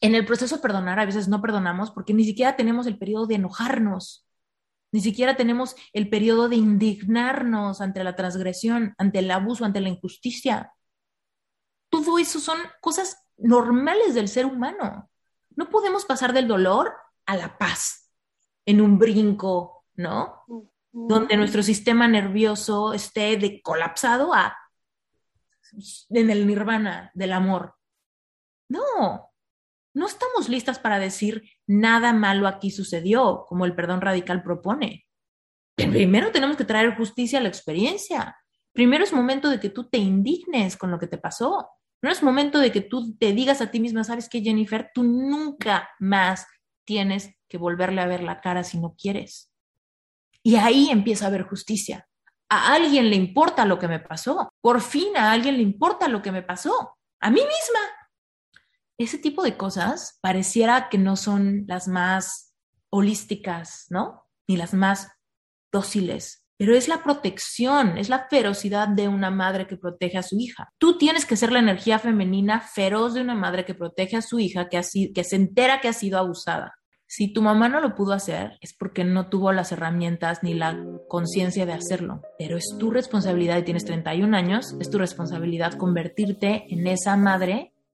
en el proceso de perdonar a veces no perdonamos porque ni siquiera tenemos el periodo de enojarnos, ni siquiera tenemos el periodo de indignarnos ante la transgresión, ante el abuso, ante la injusticia. Todo eso son cosas normales del ser humano. No podemos pasar del dolor a la paz en un brinco, ¿no? Donde nuestro sistema nervioso esté de colapsado a en el nirvana del amor. No, no estamos listas para decir nada malo aquí sucedió, como el perdón radical propone. Primero tenemos que traer justicia a la experiencia. Primero es momento de que tú te indignes con lo que te pasó. No es momento de que tú te digas a ti misma, sabes que Jennifer, tú nunca más tienes que volverle a ver la cara si no quieres. Y ahí empieza a haber justicia. A alguien le importa lo que me pasó. Por fin a alguien le importa lo que me pasó. A mí misma ese tipo de cosas pareciera que no son las más holísticas, ¿no? Ni las más dóciles, pero es la protección, es la ferocidad de una madre que protege a su hija. Tú tienes que ser la energía femenina feroz de una madre que protege a su hija, que, que se entera que ha sido abusada. Si tu mamá no lo pudo hacer, es porque no tuvo las herramientas ni la conciencia de hacerlo. Pero es tu responsabilidad y tienes 31 años, es tu responsabilidad convertirte en esa madre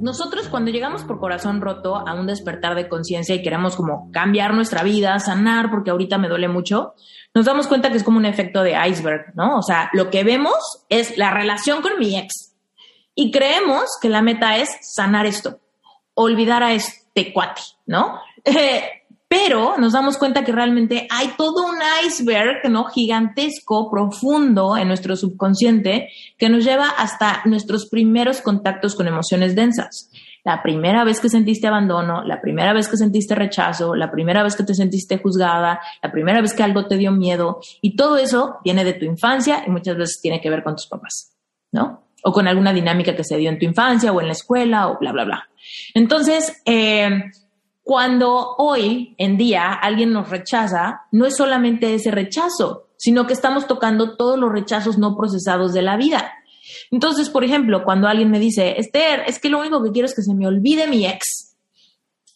Nosotros cuando llegamos por corazón roto a un despertar de conciencia y queremos como cambiar nuestra vida, sanar, porque ahorita me duele mucho, nos damos cuenta que es como un efecto de iceberg, ¿no? O sea, lo que vemos es la relación con mi ex y creemos que la meta es sanar esto, olvidar a este cuate, ¿no? pero nos damos cuenta que realmente hay todo un iceberg, ¿no? Gigantesco, profundo en nuestro subconsciente que nos lleva hasta nuestros primeros contactos con emociones densas la primera vez que sentiste abandono, la primera vez que sentiste rechazo, la primera vez que te sentiste juzgada, la primera vez que algo te dio miedo. Y todo eso viene de tu infancia y muchas veces tiene que ver con tus papás, ¿no? O con alguna dinámica que se dio en tu infancia o en la escuela o bla, bla, bla. Entonces, eh, cuando hoy en día alguien nos rechaza, no es solamente ese rechazo, sino que estamos tocando todos los rechazos no procesados de la vida. Entonces, por ejemplo, cuando alguien me dice, Esther, es que lo único que quiero es que se me olvide mi ex,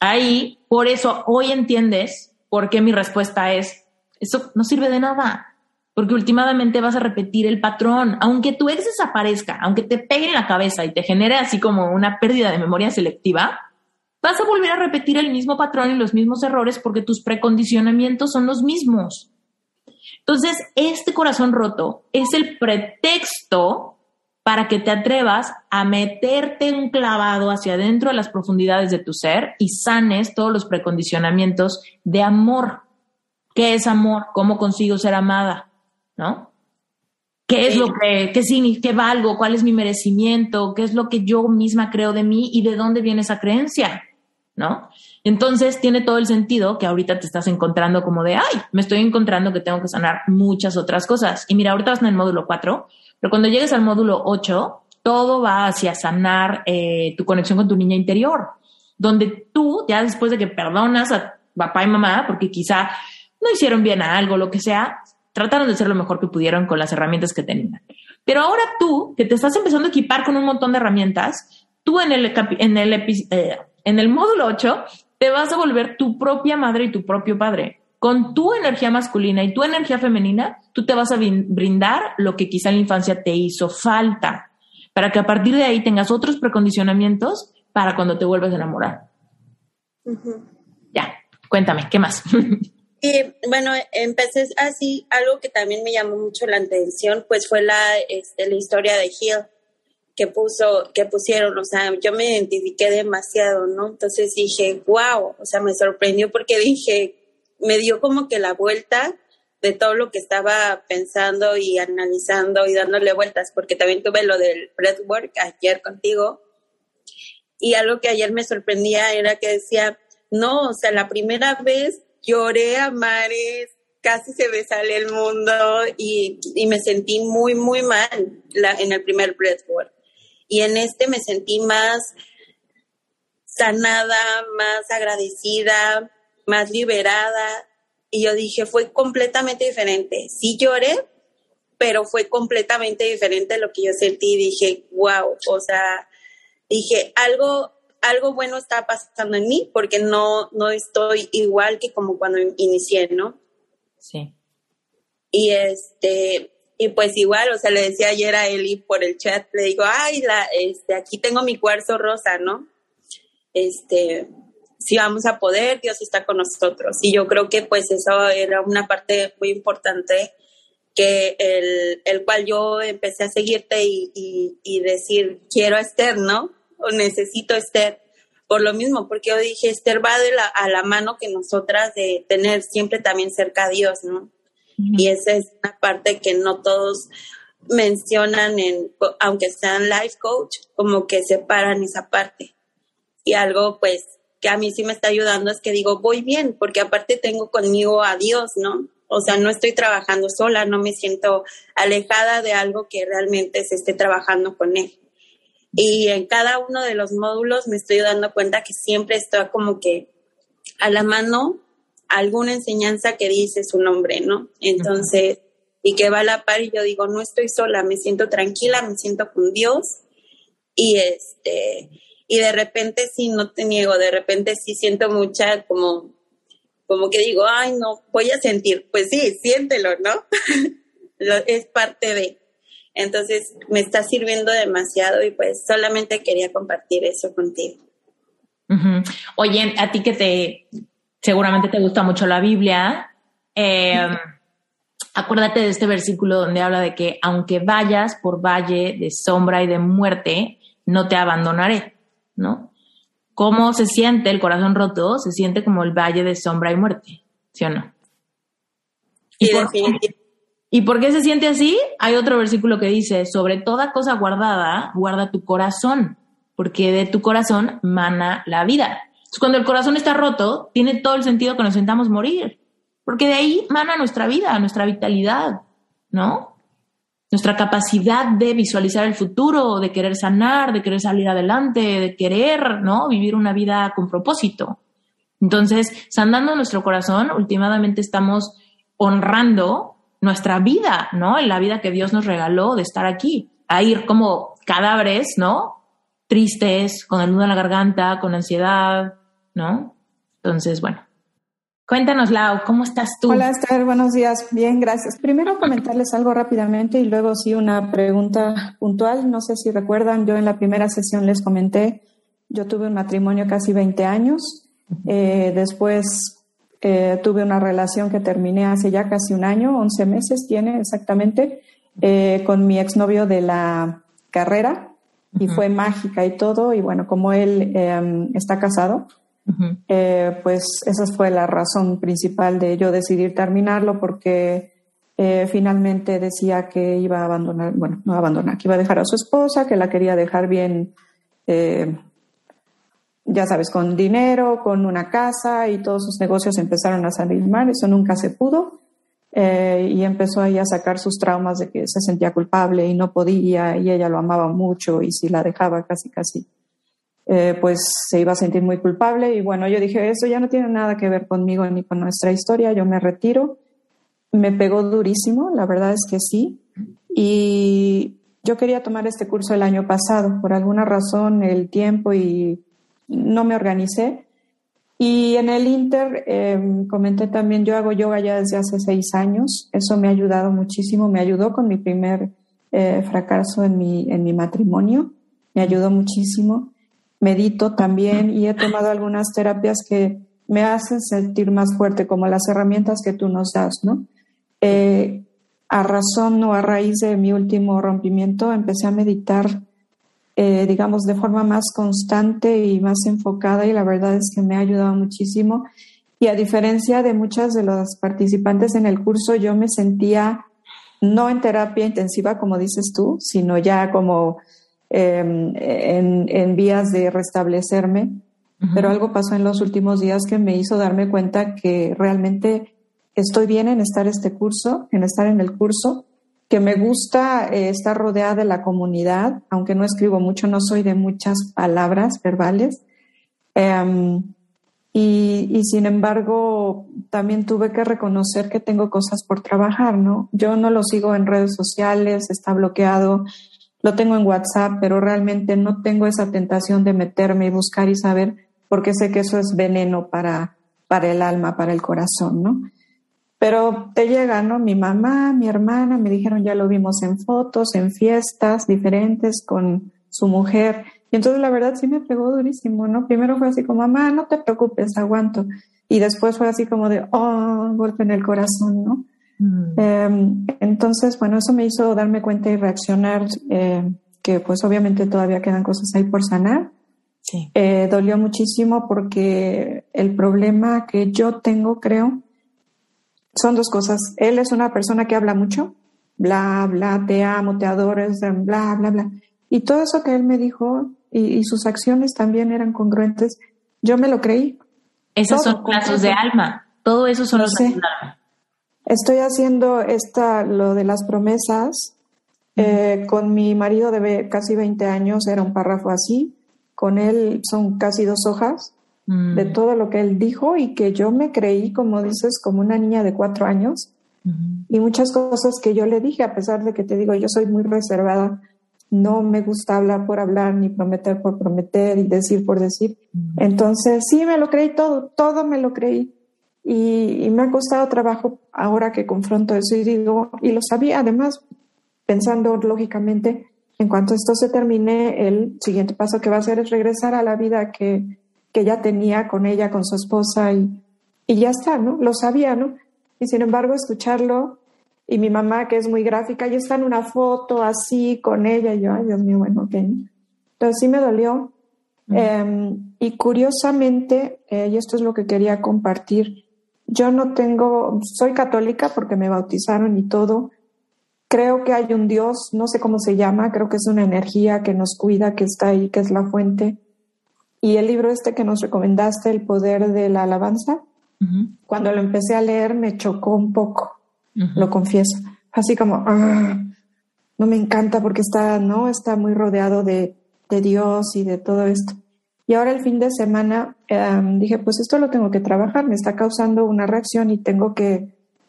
ahí, por eso hoy entiendes por qué mi respuesta es, eso no sirve de nada, porque últimamente vas a repetir el patrón, aunque tu ex desaparezca, aunque te pegue en la cabeza y te genere así como una pérdida de memoria selectiva, vas a volver a repetir el mismo patrón y los mismos errores porque tus precondicionamientos son los mismos. Entonces, este corazón roto es el pretexto para que te atrevas a meterte un clavado hacia adentro de las profundidades de tu ser y sanes todos los precondicionamientos de amor. ¿Qué es amor? ¿Cómo consigo ser amada? ¿No? ¿Qué es lo que, qué significa, qué valgo? ¿Cuál es mi merecimiento? ¿Qué es lo que yo misma creo de mí y de dónde viene esa creencia? ¿No? Entonces tiene todo el sentido que ahorita te estás encontrando como de, ay, me estoy encontrando que tengo que sanar muchas otras cosas. Y mira, ahorita vas en el módulo 4 pero cuando llegues al módulo 8, todo va hacia sanar eh, tu conexión con tu niña interior, donde tú, ya después de que perdonas a papá y mamá, porque quizá no hicieron bien a algo, lo que sea, trataron de hacer lo mejor que pudieron con las herramientas que tenían. Pero ahora tú, que te estás empezando a equipar con un montón de herramientas, tú en el, en el, eh, en el módulo 8 te vas a volver tu propia madre y tu propio padre con tu energía masculina y tu energía femenina, tú te vas a brindar lo que quizá en la infancia te hizo falta, para que a partir de ahí tengas otros precondicionamientos para cuando te vuelvas a enamorar. Ya, cuéntame, ¿qué más? Bueno, empecé así, algo que también me llamó mucho la atención, pues fue la, este, la historia de Hill, que puso, que pusieron, o sea, yo me identifiqué demasiado, ¿no? Entonces dije, wow, o sea, me sorprendió porque dije, me dio como que la vuelta de todo lo que estaba pensando y analizando y dándole vueltas, porque también tuve lo del breathwork ayer contigo. Y algo que ayer me sorprendía era que decía, no, o sea, la primera vez lloré a mares, casi se me sale el mundo y, y me sentí muy, muy mal en el primer breathwork. Y en este me sentí más sanada, más agradecida, más liberada. Y yo dije, fue completamente diferente. Sí lloré, pero fue completamente diferente lo que yo sentí. Dije, wow, o sea, dije, algo, algo bueno está pasando en mí porque no, no estoy igual que como cuando inicié, ¿no? Sí. Y este, y pues igual, o sea, le decía ayer a Eli por el chat, le digo, ay, la, este, aquí tengo mi cuarzo rosa, ¿no? Este, si vamos a poder, Dios está con nosotros. Y yo creo que pues eso era una parte muy importante que el, el cual yo empecé a seguirte y, y, decir, quiero a Esther, ¿no? O necesito a Esther. Por lo mismo, porque yo dije, Esther va de la, a la mano que nosotras de tener siempre también cerca a Dios, ¿no? Y esa es una parte que no todos mencionan, en, aunque sean life coach, como que separan esa parte. Y algo pues que a mí sí me está ayudando es que digo, voy bien, porque aparte tengo conmigo a Dios, ¿no? O sea, no estoy trabajando sola, no me siento alejada de algo que realmente se esté trabajando con Él. Y en cada uno de los módulos me estoy dando cuenta que siempre estoy como que a la mano alguna enseñanza que dice su nombre, ¿no? Entonces, y que va a la par y yo digo, no estoy sola, me siento tranquila, me siento con Dios y este, y de repente sí, no te niego, de repente sí siento mucha como, como que digo, ay, no, voy a sentir, pues sí, siéntelo, ¿no? es parte de. Entonces, me está sirviendo demasiado y pues solamente quería compartir eso contigo. Oye, a ti que te, seguramente te gusta mucho la Biblia. Eh, acuérdate de este versículo donde habla de que aunque vayas por valle de sombra y de muerte, no te abandonaré, ¿no? ¿Cómo se siente el corazón roto? Se siente como el valle de sombra y muerte, ¿sí o no? ¿Y, por, ¿Y por qué se siente así? Hay otro versículo que dice, sobre toda cosa guardada, guarda tu corazón, porque de tu corazón mana la vida cuando el corazón está roto, tiene todo el sentido que nos sentamos morir, porque de ahí mana nuestra vida, nuestra vitalidad, ¿no? Nuestra capacidad de visualizar el futuro, de querer sanar, de querer salir adelante, de querer, ¿no? Vivir una vida con propósito. Entonces, sanando nuestro corazón, últimamente estamos honrando nuestra vida, ¿no? En la vida que Dios nos regaló de estar aquí, a ir como cadáveres, ¿no? Tristes, con el nudo en la garganta, con ansiedad, ¿no? Entonces, bueno. Cuéntanos, Lau, ¿cómo estás tú? Hola, Esther, buenos días. Bien, gracias. Primero comentarles algo rápidamente y luego sí una pregunta puntual. No sé si recuerdan, yo en la primera sesión les comenté, yo tuve un matrimonio casi 20 años. Eh, después eh, tuve una relación que terminé hace ya casi un año, 11 meses tiene exactamente, eh, con mi exnovio de la carrera y fue mágica y todo. Y bueno, como él em, está casado, eh, pues esa fue la razón principal de yo decidir terminarlo porque eh, finalmente decía que iba a abandonar, bueno, no abandonar, que iba a dejar a su esposa, que la quería dejar bien, eh, ya sabes, con dinero, con una casa y todos sus negocios empezaron a salir mal, eso nunca se pudo. y empezó ahí a sacar sus traumas de que se sentía culpable y no podía y ella lo amaba mucho y si la dejaba casi casi eh, pues se iba a sentir muy culpable y bueno, yo dije, eso ya no tiene nada que ver conmigo ni con nuestra historia, yo me retiro. Me pegó durísimo, la verdad es que sí. Y yo quería tomar este curso el año pasado, por alguna razón el tiempo y no me organicé. Y en el Inter em, comenté también, yo hago yoga ya desde hace seis años, eso me ha ayudado muchísimo, me ayudó con mi primer eh, fracaso en mi, en mi matrimonio, me ayudó muchísimo medito también y he tomado algunas terapias que me hacen sentir más fuerte, como las herramientas que tú nos das, ¿no? Eh, a razón o a raíz de mi último rompimiento, empecé a meditar eh, digamos, de forma más constante y más enfocada y la verdad es que me ha ayudado muchísimo. Y a diferencia de muchas de las participantes en el curso, yo me sentía no en terapia intensiva, como dices tú, sino ya como em, en, vías de restablecerme. Pero algo pasó en los últimos días que me hizo darme cuenta que realmente estoy bien en estar este curso, en estar en el curso, que me gusta eh, estar rodeada de la comunidad, aunque no escribo mucho, no soy de muchas palabras verbales. Em, y, sin embargo, también tuve que reconocer que tengo cosas por trabajar, ¿no? Yo no lo sigo en redes sociales, está bloqueado, lo tengo en WhatsApp, pero realmente no tengo esa tentación de meterme y buscar y saber, porque sé que eso es veneno para, para el alma, para el corazón, ¿no? Pero te llega, ¿no? Mi mamá, mi hermana, me dijeron, ya lo vimos en fotos, en fiestas diferentes con su mujer. Y entonces la verdad sí me pegó durísimo, ¿no? Primero fue así como, mamá, no te preocupes, aguanto. Y después fue así como de, oh, golpe en el corazón, ¿no? Mm. Em, entonces, bueno, eso me hizo darme cuenta y reaccionar, eh, que pues obviamente todavía quedan cosas ahí por sanar. Sí. Eh, dolió muchísimo porque el problema que yo tengo, creo, son dos cosas. Él es una persona que habla mucho, bla, bla, te amo, te adoro, bla, bla, bla. Y todo eso que él me dijo y, sus acciones también eran congruentes. Yo me lo creí. Esos son lazos de alma. Todo eso son los lazos de alma. Estoy haciendo esta, lo de las promesas. Eh, con mi marido de casi 20 años era un párrafo así. Con él son casi dos hojas de mm. todo lo que él dijo y que yo me creí, como dices, como una niña de cuatro años. Y muchas cosas que yo le dije, a pesar de que te digo, yo soy muy reservada no me gusta hablar por hablar, ni prometer por prometer y decir por decir. Entonces, sí, me lo creí todo, todo me lo creí. Y, me ha costado trabajo ahora que confronto eso y digo, y lo sabía además, pensando lógicamente, en cuanto esto se termine, el siguiente paso que va a hacer es regresar a la vida que, que ya tenía con ella, con su esposa y, y ya está, ¿no? Lo sabía, ¿no? Y sin embargo, escucharlo y mi mamá, que es muy gráfica, y está en una foto así con ella, y yo, ay Dios mío, bueno, ok. Entonces sí me dolió. Em, y curiosamente, eh, y esto es lo que quería compartir, yo no tengo, soy católica porque me bautizaron y todo. Creo que hay un Dios, no sé cómo se llama, creo que es una energía que nos cuida, que está ahí, que es la fuente. Y el libro este que nos recomendaste, El poder de la alabanza, cuando lo empecé a leer me chocó un poco lo confieso. Así como, ah, no me encanta porque está, ¿no? Está muy rodeado de, de Dios y de todo esto. Y ahora el fin de semana em, dije, pues esto lo tengo que trabajar, me está causando una reacción y tengo que,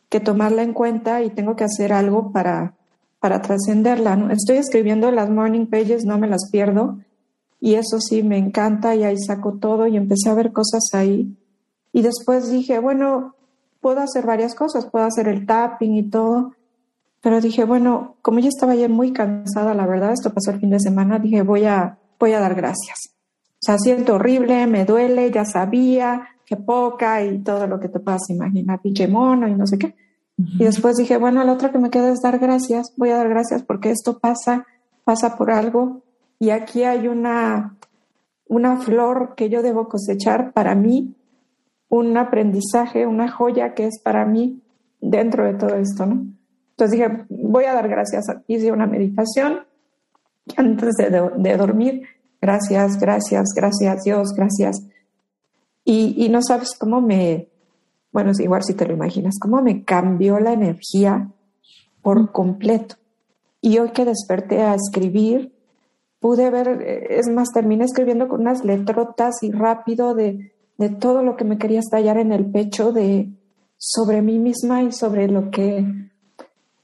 que tomarla en cuenta y tengo que hacer algo para, para trascenderla. ¿no? Estoy escribiendo las morning pages, no me las pierdo y eso sí me encanta y ahí saco todo y empecé a ver cosas ahí. Y después dije, bueno, puedo hacer varias cosas, puedo hacer el tapping y todo, pero dije, bueno, como ya estaba ya muy cansada, la verdad, esto pasó el fin de semana, dije, voy a, voy a dar gracias. Sea, siento horrible, me duele, ya sabía, que poca y todo lo que te puedas imaginar, pinche mono y no sé qué. Y después dije, bueno, lo otro que me queda es dar gracias, voy a dar gracias porque esto pasa, pasa por algo y aquí hay una, una flor que yo debo cosechar para mí un aprendizaje, una joya que es para mí dentro de todo esto, ¿no? Entonces dije, voy a dar gracias. Hice una meditación antes de, dormir. Gracias, gracias, gracias Dios, gracias. Y, no sabes cómo me, bueno, igual si te lo imaginas, cómo me cambió la energía por completo. Y hoy que desperté a escribir, pude ver, es más, terminé escribiendo con unas letrotas y rápido de, de todo lo que me quería estallar en el pecho de sobre mí misma y sobre lo que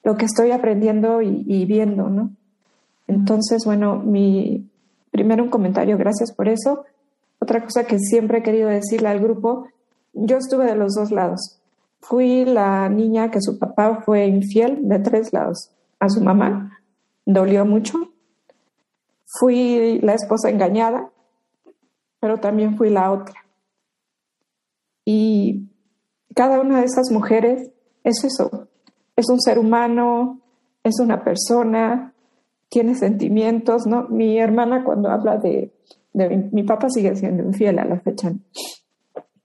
lo que estoy aprendiendo y, viendo, ¿no? Entonces, bueno, mi primero un comentario, gracias por eso. Otra cosa que siempre he querido decirle al grupo, yo estuve de los dos lados. Fui la niña que su papá fue infiel de tres lados. A su mamá dolió mucho. Fui la esposa engañada, pero también fui la otra. Y cada una de esas mujeres es eso, es un ser humano, es una persona, tiene sentimientos, ¿no? Mi hermana cuando habla de, mi papá sigue siendo infiel a la fecha.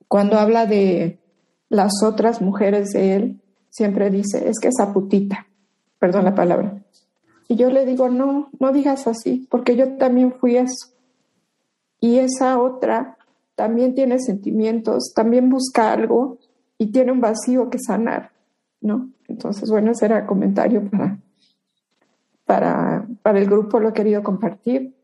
Cuando habla de las otras mujeres de él, siempre dice, es que esa putita, perdón la palabra. Y yo le digo, no, no digas así, porque yo también fui eso. Y esa otra también tiene sentimientos, también busca algo y tiene un vacío que sanar, ¿no? Entonces, bueno, ese era comentario para, para, para el grupo, lo he querido compartir.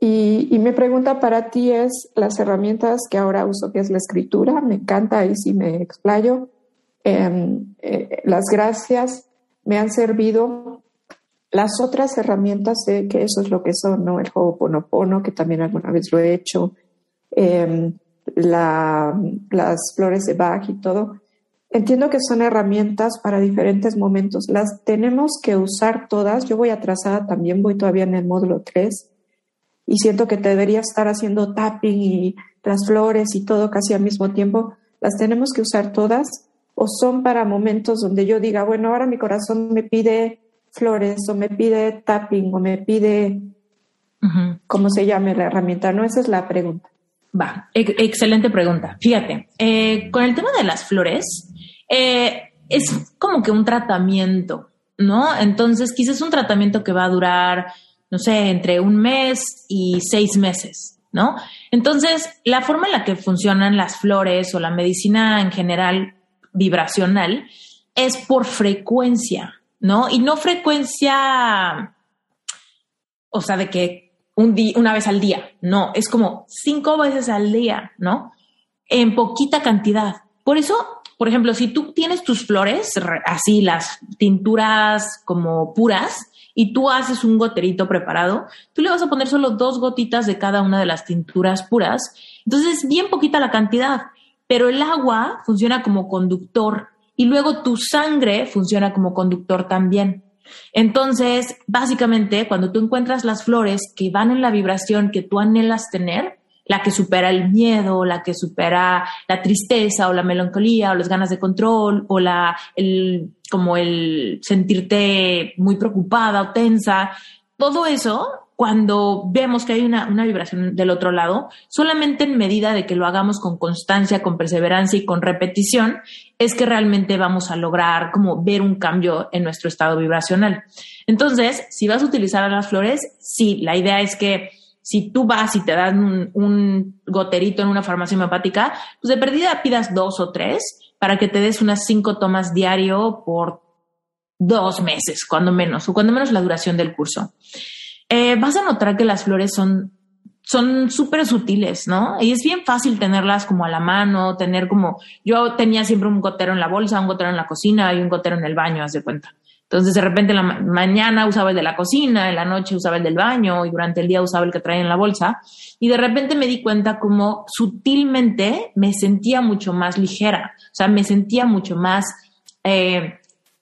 Y, y, mi pregunta para ti es las herramientas que ahora uso, que es la escritura, me encanta, ahí sí me explayo. Em, eh, las gracias me han servido. Las otras herramientas, sé que eso es lo que son, ¿no? El juego ponopono, que también alguna vez lo he hecho, em, la, las flores de Bach y todo. Entiendo que son herramientas para diferentes momentos. Las tenemos que usar todas. Yo voy atrasada también, voy todavía en el módulo 3 y siento que te debería estar haciendo tapping y las flores y todo casi al mismo tiempo, las tenemos que usar todas o son para momentos donde yo diga, bueno, ahora mi corazón me pide flores o me pide tapping o me pide, ¿cómo se llame la herramienta? No, esa es la pregunta. Va, excelente pregunta. Fíjate, eh, con el tema de las flores, eh, es como que un tratamiento, ¿no? Entonces, quizás un tratamiento que va a durar no sé, entre un mes y seis meses, ¿no? Entonces, la forma en la que funcionan las flores o la medicina en general vibracional es por frecuencia, ¿no? Y no frecuencia, o sea, de que un una vez al día, no, es como cinco veces al día, ¿no? En poquita cantidad. Por eso, por ejemplo, si tú tienes tus flores, así las tinturas como puras, y tú haces un goterito preparado, tú le vas a poner solo dos gotitas de cada una de las tinturas puras. Entonces, bien poquita la cantidad, pero el agua funciona como conductor y luego tu sangre funciona como conductor también. Entonces, básicamente, cuando tú encuentras las flores que van en la vibración que tú anhelas tener, la que supera el miedo, la que supera la tristeza o la melancolía o las ganas de control o la, el, como el sentirte muy preocupada o tensa, todo eso, cuando vemos que hay una, una vibración del otro lado, solamente en medida de que lo hagamos con constancia, con perseverancia y con repetición, es que realmente vamos a lograr como ver un cambio en nuestro estado vibracional. Entonces, si vas a utilizar las flores, sí, la idea es que si tú vas y te dan un, goterito en una farmacia homeopática, pues de perdida pidas dos o tres para que te des unas cinco tomas diario por dos meses, cuando menos, o cuando menos la duración del curso. Eh, vas a notar que las flores son son súper sutiles, ¿no? Y es bien fácil tenerlas como a la mano, tener como, yo tenía siempre un gotero en la bolsa, un gotero en la cocina y un gotero en el baño, haz de cuenta. Entonces, de repente, en la mañana usaba el de la cocina, en la noche usaba el del baño y durante el día usaba el que traía en la bolsa. Y de repente me di cuenta como sutilmente me sentía mucho más ligera, o sea, me sentía mucho más eh,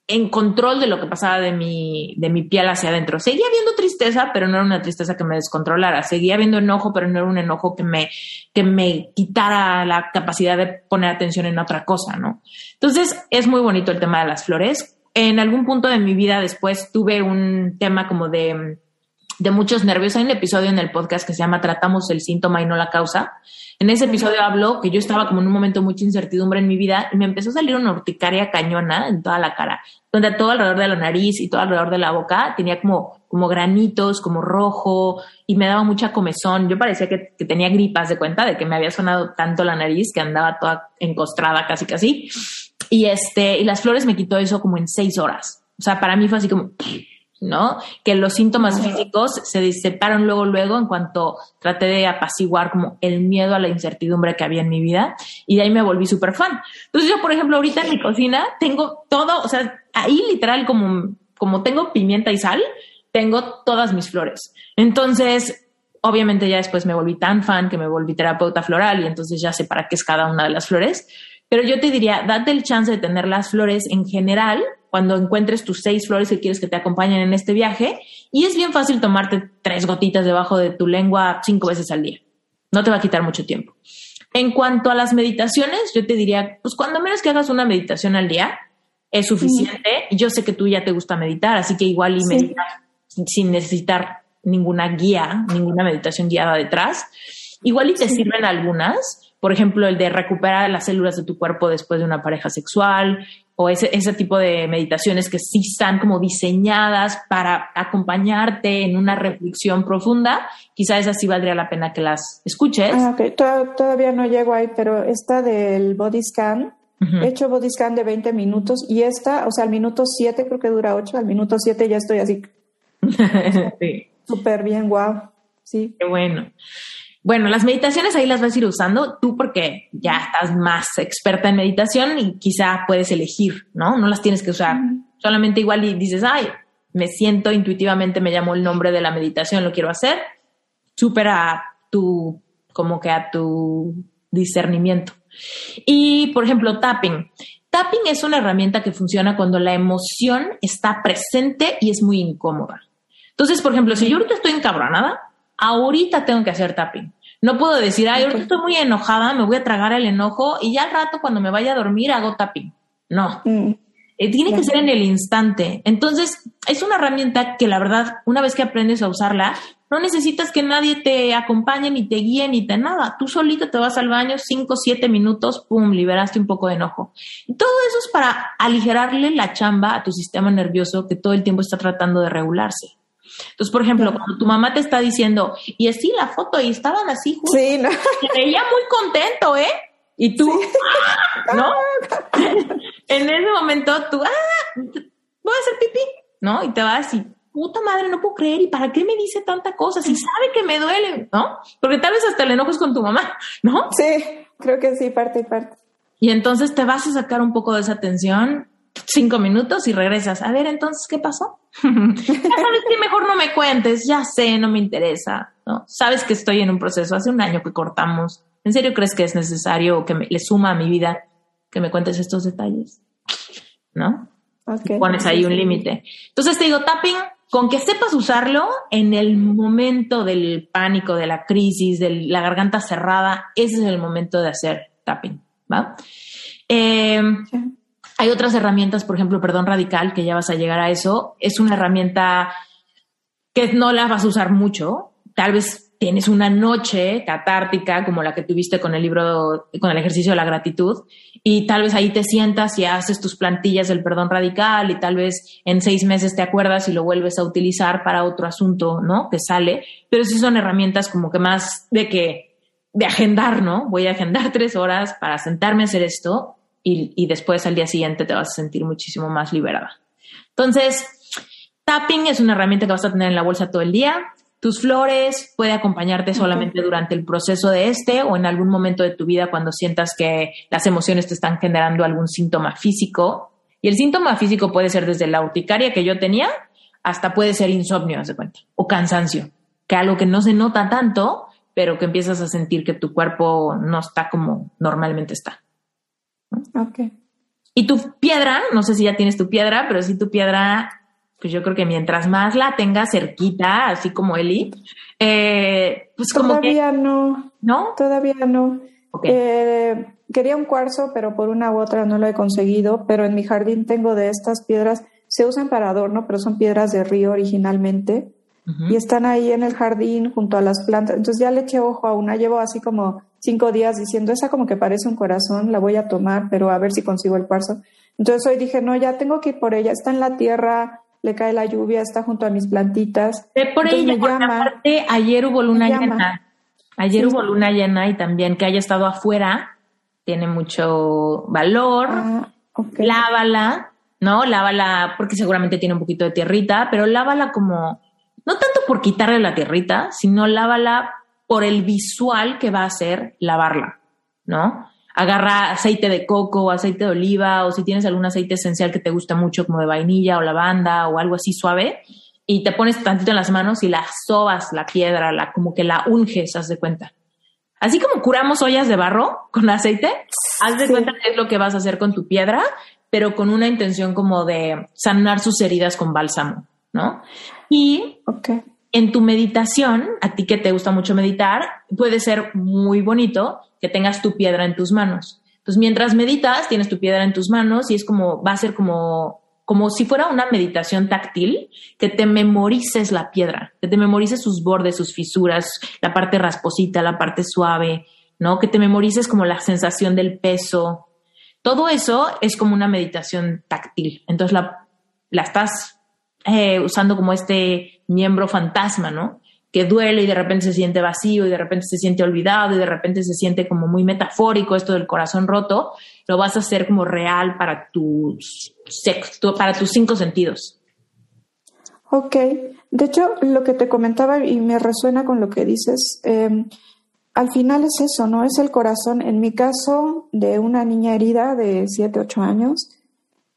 en control de lo que pasaba de mi, de mi piel hacia adentro. Seguía viendo tristeza, pero no era una tristeza que me descontrolara. Seguía viendo enojo, pero no era un enojo que me, que me quitara la capacidad de poner atención en otra cosa, ¿no? Entonces, es muy bonito el tema de las flores en algún punto de mi vida después tuve un tema como de, de muchos nervios. Hay un episodio en el podcast que se llama Tratamos el síntoma y no la causa. En ese episodio hablo que yo estaba como en un momento mucha incertidumbre en mi vida y me empezó a salir una urticaria cañona en toda la cara, donde todo alrededor de la nariz y todo alrededor de la boca tenía como, como granitos, como rojo y me daba mucha comezón. Yo parecía que, que tenía gripas de cuenta de que me había sonado tanto la nariz que andaba toda encostrada casi casi. Y este, y las flores me quitó eso como en seis horas. O sea, para mí fue así como, ¿no? Que los síntomas físicos se disiparon luego, luego, en cuanto traté de apaciguar como el miedo a la incertidumbre que había en mi vida. Y de ahí me volví súper fan. Entonces yo, por ejemplo, ahorita en mi cocina tengo todo, o sea, ahí literal como, como tengo pimienta y sal, tengo todas mis flores. Entonces, obviamente ya después me volví tan fan que me volví terapeuta floral y entonces ya sé para qué es cada una de las flores. Pero yo te diría, date el chance de tener las flores en general cuando encuentres tus seis flores que quieres que te acompañen en este viaje. Y es bien fácil tomarte tres gotitas debajo de tu lengua cinco veces al día. No te va a quitar mucho tiempo. En cuanto a las meditaciones, yo te diría, pues cuando menos que hagas una meditación al día, es suficiente. Yo sé que tú ya te gusta meditar, así que igual y meditar sin necesitar ninguna guía, ninguna meditación guiada detrás. Igual y te sirven algunas, por ejemplo, el de recuperar las células de tu cuerpo después de una pareja sexual, o ese, ese tipo de meditaciones que sí están como diseñadas para acompañarte en una reflexión profunda, quizá esas sí valdría la pena que las escuches. Ah, todavía no llego ahí, pero esta del body scan, he hecho body scan de 20 minutos y esta, o sea, al minuto 7 creo que dura 8, al minuto 7 ya estoy así. sí. Súper bien, wow. Sí. Qué bueno. Bueno, las meditaciones ahí las vas a ir usando tú porque ya estás más experta en meditación y quizá puedes elegir, ¿no? No las tienes que usar. Solamente igual y dices, ay, me siento intuitivamente, me llamó el nombre de la meditación, lo quiero hacer. Supera tu, como que a tu discernimiento. Y, por ejemplo, tapping. Tapping es una herramienta que funciona cuando la emoción está presente y es muy incómoda. Entonces, por ejemplo, si yo ahorita estoy encabronada, ahorita tengo que hacer tapping. No puedo decir, ay, ahorita estoy muy enojada, me voy a tragar el enojo y ya al rato cuando me vaya a dormir hago tapping. No. Mm. Eh, tiene que ser en el instante. Entonces, es una herramienta que la verdad, una vez que aprendes a usarla, no necesitas que nadie te acompañe, ni te guíe, ni te nada. Tú solito te vas al baño, cinco, siete minutos, pum, liberaste un poco de enojo. Y todo eso es para aligerarle la chamba a tu sistema nervioso que todo el tiempo está tratando de regularse. Entonces, por ejemplo, cuando tu mamá te está diciendo, y así la foto, y estaban así juntos, sí, no. te veía muy contento, ¿eh? Y tú, ¡ah! ¿no? en ese momento tú, ah, voy a hacer pipí, ¿no? Y te vas y, puta madre, no puedo creer, ¿y para qué me dice tanta cosa? Si sabe que me duele, ¿no? Porque tal vez hasta el enojo es con tu mamá, ¿no? Sí, creo que sí, parte y parte. Y entonces te vas a sacar un poco de esa tensión cinco minutos y regresas. A ver, entonces, ¿qué pasó? ya sabes que mejor no me cuentes, ya sé, no me interesa, ¿no? Sabes que estoy en un proceso, hace un año que cortamos. ¿En serio crees que es necesario que me, le suma a mi vida que me cuentes estos detalles? ¿No? Pones ahí un límite. Entonces te digo, tapping, con que sepas usarlo en el momento del pánico, de la crisis, de la garganta cerrada, ese es el momento de hacer tapping, ¿va? Eh, hay otras herramientas, por ejemplo, perdón radical, que ya vas a llegar a eso. Es una herramienta que no la vas a usar mucho. Tal vez tienes una noche catártica como la que tuviste con el libro, con el ejercicio de la gratitud, y tal vez ahí te sientas y haces tus plantillas del perdón radical y tal vez en seis meses te acuerdas y lo vuelves a utilizar para otro asunto, ¿no? Que sale. Pero sí son herramientas como que más de que, de agendar, ¿no? Voy a agendar tres horas para sentarme a hacer esto y, después al día siguiente te vas a sentir muchísimo más liberada. Entonces, tapping es una herramienta que vas a tener en la bolsa todo el día. Tus flores puede acompañarte solamente durante el proceso de este o en algún momento de tu vida cuando sientas que las emociones te están generando algún síntoma físico. Y el síntoma físico puede ser desde la urticaria que yo tenía hasta puede ser insomnio, haz de cuenta, o cansancio, que algo que no se nota tanto, pero que empiezas a sentir que tu cuerpo no está como normalmente está. Ok. Y tu piedra, no sé si ya tienes tu piedra, pero si tu piedra, pues yo creo que mientras más la tengas cerquita, así como Eli, eh, pues como Todavía no. ¿No? Todavía no. Eh, quería un cuarzo, pero por una u otra no lo he conseguido, pero en mi jardín tengo de estas piedras, se usan para adorno, pero son piedras de río originalmente, y están ahí en el jardín junto a las plantas. Entonces ya le eché ojo a una, llevo así como cinco días diciendo, esa como que parece un corazón, la voy a tomar, pero a ver si consigo el cuarzo. Entonces hoy dije, no, ya tengo que ir por ella, está en la tierra, le cae la lluvia, está junto a mis plantitas. Ve por ella, aparte ayer hubo luna llena. Ayer hubo luna llena y también que haya estado afuera tiene mucho valor. Ah, lávala, ¿no? Lávala porque seguramente tiene un poquito de tierrita, pero lávala como, no tanto por quitarle la tierrita, sino lávala por el visual que va a ser lavarla, ¿no? Agarra aceite de coco o aceite de oliva o si tienes algún aceite esencial que te gusta mucho como de vainilla o lavanda o algo así suave y te pones tantito en las manos y la sobas la piedra, la, como que la unges, haz de cuenta. Así como curamos ollas de barro con aceite, haz de cuenta que es lo que vas a hacer con tu piedra, pero con una intención como de sanar sus heridas con bálsamo, ¿no? Y okay en tu meditación, a ti que te gusta mucho meditar, puede ser muy bonito que tengas tu piedra en tus manos. Entonces, mientras meditas, tienes tu piedra en tus manos y es como, va a ser como como si fuera una meditación táctil, que te memorices la piedra, que te memorices sus bordes, sus fisuras, la parte rasposita, la parte suave, ¿no? Que te memorices como la sensación del peso. Todo eso es como una meditación táctil. Entonces la, la estás eh, usando como este miembro fantasma, ¿no? que duele y de repente se siente vacío y de repente se siente olvidado y de repente se siente como muy metafórico esto del corazón roto, lo vas a hacer como real para tus, para tus cinco sentidos. Ok, de hecho lo que te comentaba y me resuena con lo que dices, em, al final es eso, ¿no? Es el corazón, en mi caso, de una niña herida de 7, 8 años,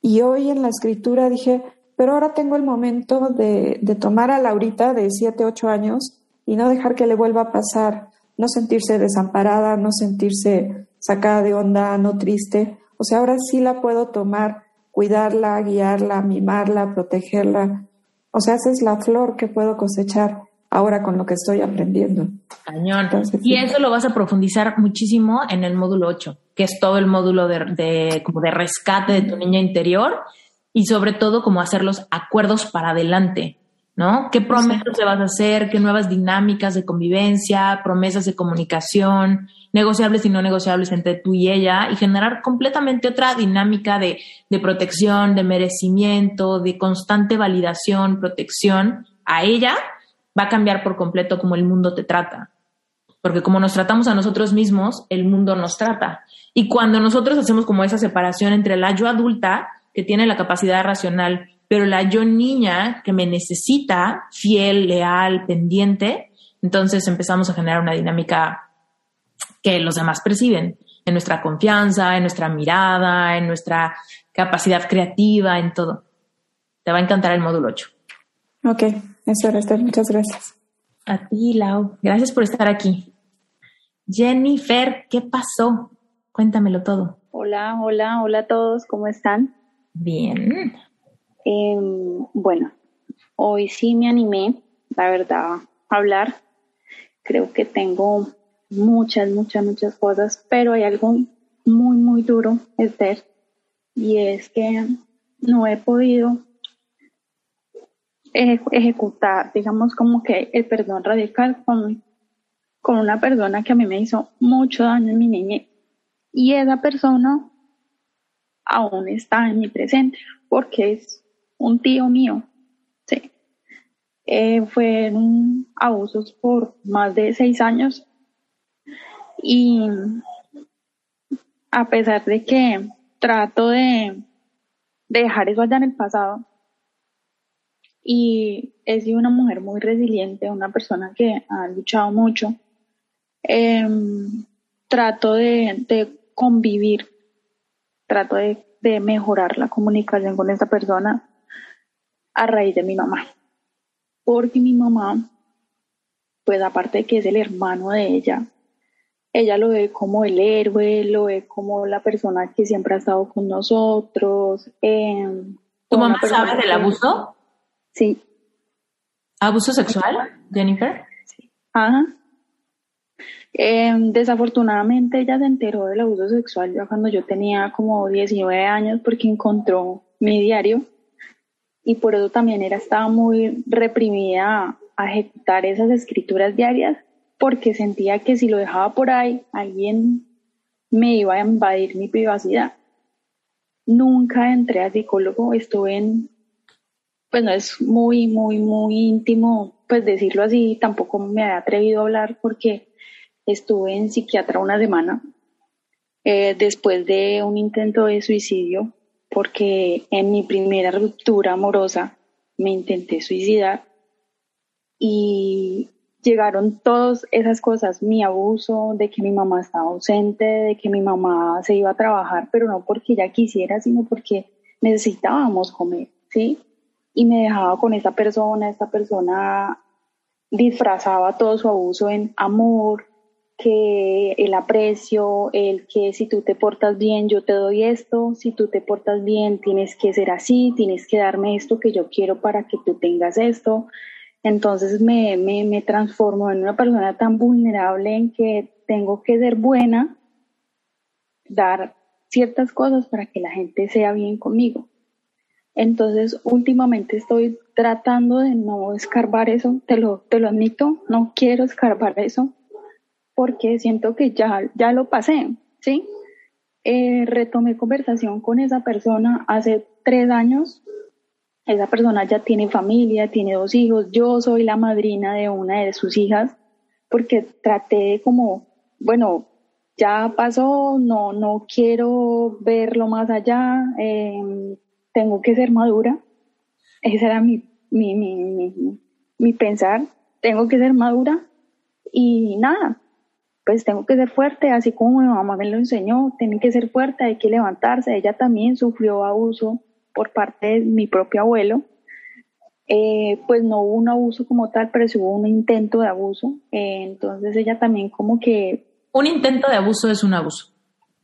y hoy en la escritura dije, pero ahora tengo el momento de, tomar a Laurita de 7, 8 años y no dejar que le vuelva a pasar, no sentirse desamparada, no sentirse sacada de onda, no triste. O sea, ahora sí la puedo tomar, cuidarla, guiarla, mimarla, protegerla. O sea, esa es la flor que puedo cosechar ahora con lo que estoy aprendiendo. Cañón. y eso lo vas a profundizar muchísimo en el módulo 8, que es todo el módulo de, de, como de rescate de tu niña interior y sobre todo como hacer los acuerdos para adelante, ¿no? ¿Qué promesas le vas a hacer? ¿Qué nuevas dinámicas de convivencia, promesas de comunicación, negociables y no negociables entre tú y ella y generar completamente otra dinámica de, de protección, de merecimiento, de constante validación, protección a ella? Va a cambiar por completo como el mundo te trata. Porque como nos tratamos a nosotros mismos, el mundo nos trata. Y cuando nosotros hacemos como esa separación entre la yo adulta que tiene la capacidad racional, pero la yo niña que me necesita, fiel, leal, pendiente, entonces empezamos a generar una dinámica que los demás perciben en nuestra confianza, en nuestra mirada, en nuestra capacidad creativa, en todo. Te va a encantar el módulo 8. Ok, eso era, Esther. Muchas gracias. A ti, Lau. Gracias por estar aquí. Jennifer, ¿qué pasó? Cuéntamelo todo. Hola, hola, hola a todos, ¿cómo están? Bien. Em, bueno, hoy sí me animé, la verdad, a hablar. Creo que tengo muchas, muchas, muchas cosas, pero hay algo muy, muy duro, Esther, y es que no he podido ejecutar, digamos, como que el perdón radical con, con una persona que a mí me hizo mucho daño en mi niñez. Y esa persona aún está en mi presente, porque es un tío mío. Sí. Eh, fueron abusos por más de seis años y a pesar de que trato de, dejar eso allá en el pasado y he sido una mujer muy resiliente, una persona que ha luchado mucho, em, trato de convivir trato de, mejorar la comunicación con esta persona a raíz de mi mamá. Porque mi mamá, pues aparte de que es el hermano de ella, ella lo ve como el héroe, lo ve como la persona que siempre ha estado con nosotros. Em, ¿Tu mamá sabe del abuso? Sí. ¿Abuso sexual, Jennifer? Sí. Ajá. Em, desafortunadamente ella se enteró del abuso sexual ya cuando yo tenía como 19 años porque encontró mi diario y por eso también era, estaba muy reprimida a, ejecutar esas escrituras diarias porque sentía que si lo dejaba por ahí alguien me iba a invadir mi privacidad. Nunca entré a psicólogo, estuve en, pues no es muy, muy, muy íntimo, pues decirlo así, tampoco me había atrevido a hablar porque estuve en psiquiatra una semana eh, después de un intento de suicidio, porque en mi primera ruptura amorosa me intenté suicidar y llegaron todas esas cosas, mi abuso, de que mi mamá estaba ausente, de que mi mamá se iba a trabajar, pero no porque ella quisiera, sino porque necesitábamos comer, ¿sí? Y me dejaba con esta persona, esta persona disfrazaba todo su abuso en amor, que el aprecio, el que si tú te portas bien yo te doy esto, si tú te portas bien tienes que ser así, tienes que darme esto que yo quiero para que tú tengas esto. Entonces me, me, me transformo en una persona tan vulnerable en que tengo que ser buena, dar ciertas cosas para que la gente sea bien conmigo. Entonces, últimamente estoy tratando de no escarbar eso, te lo, te lo admito, no quiero escarbar eso, porque siento que ya, ya lo pasé, ¿sí? Eh, retomé conversación con esa persona hace tres años. Esa persona ya tiene familia, tiene dos hijos. Yo soy la madrina de una de sus hijas porque traté como, bueno, ya pasó, no, no quiero verlo más allá, em, tengo que ser madura. Ese era mi, mi, mi, mi, pensar, tengo que ser madura y nada, pues tengo que ser fuerte, así como mi mamá me lo enseñó, tiene que ser fuerte, hay que levantarse. Ella también sufrió abuso por parte de mi propio abuelo. Eh, pues no hubo un abuso como tal, pero sí hubo un intento de abuso. Eh, entonces ella también como que... Un intento de abuso es un abuso.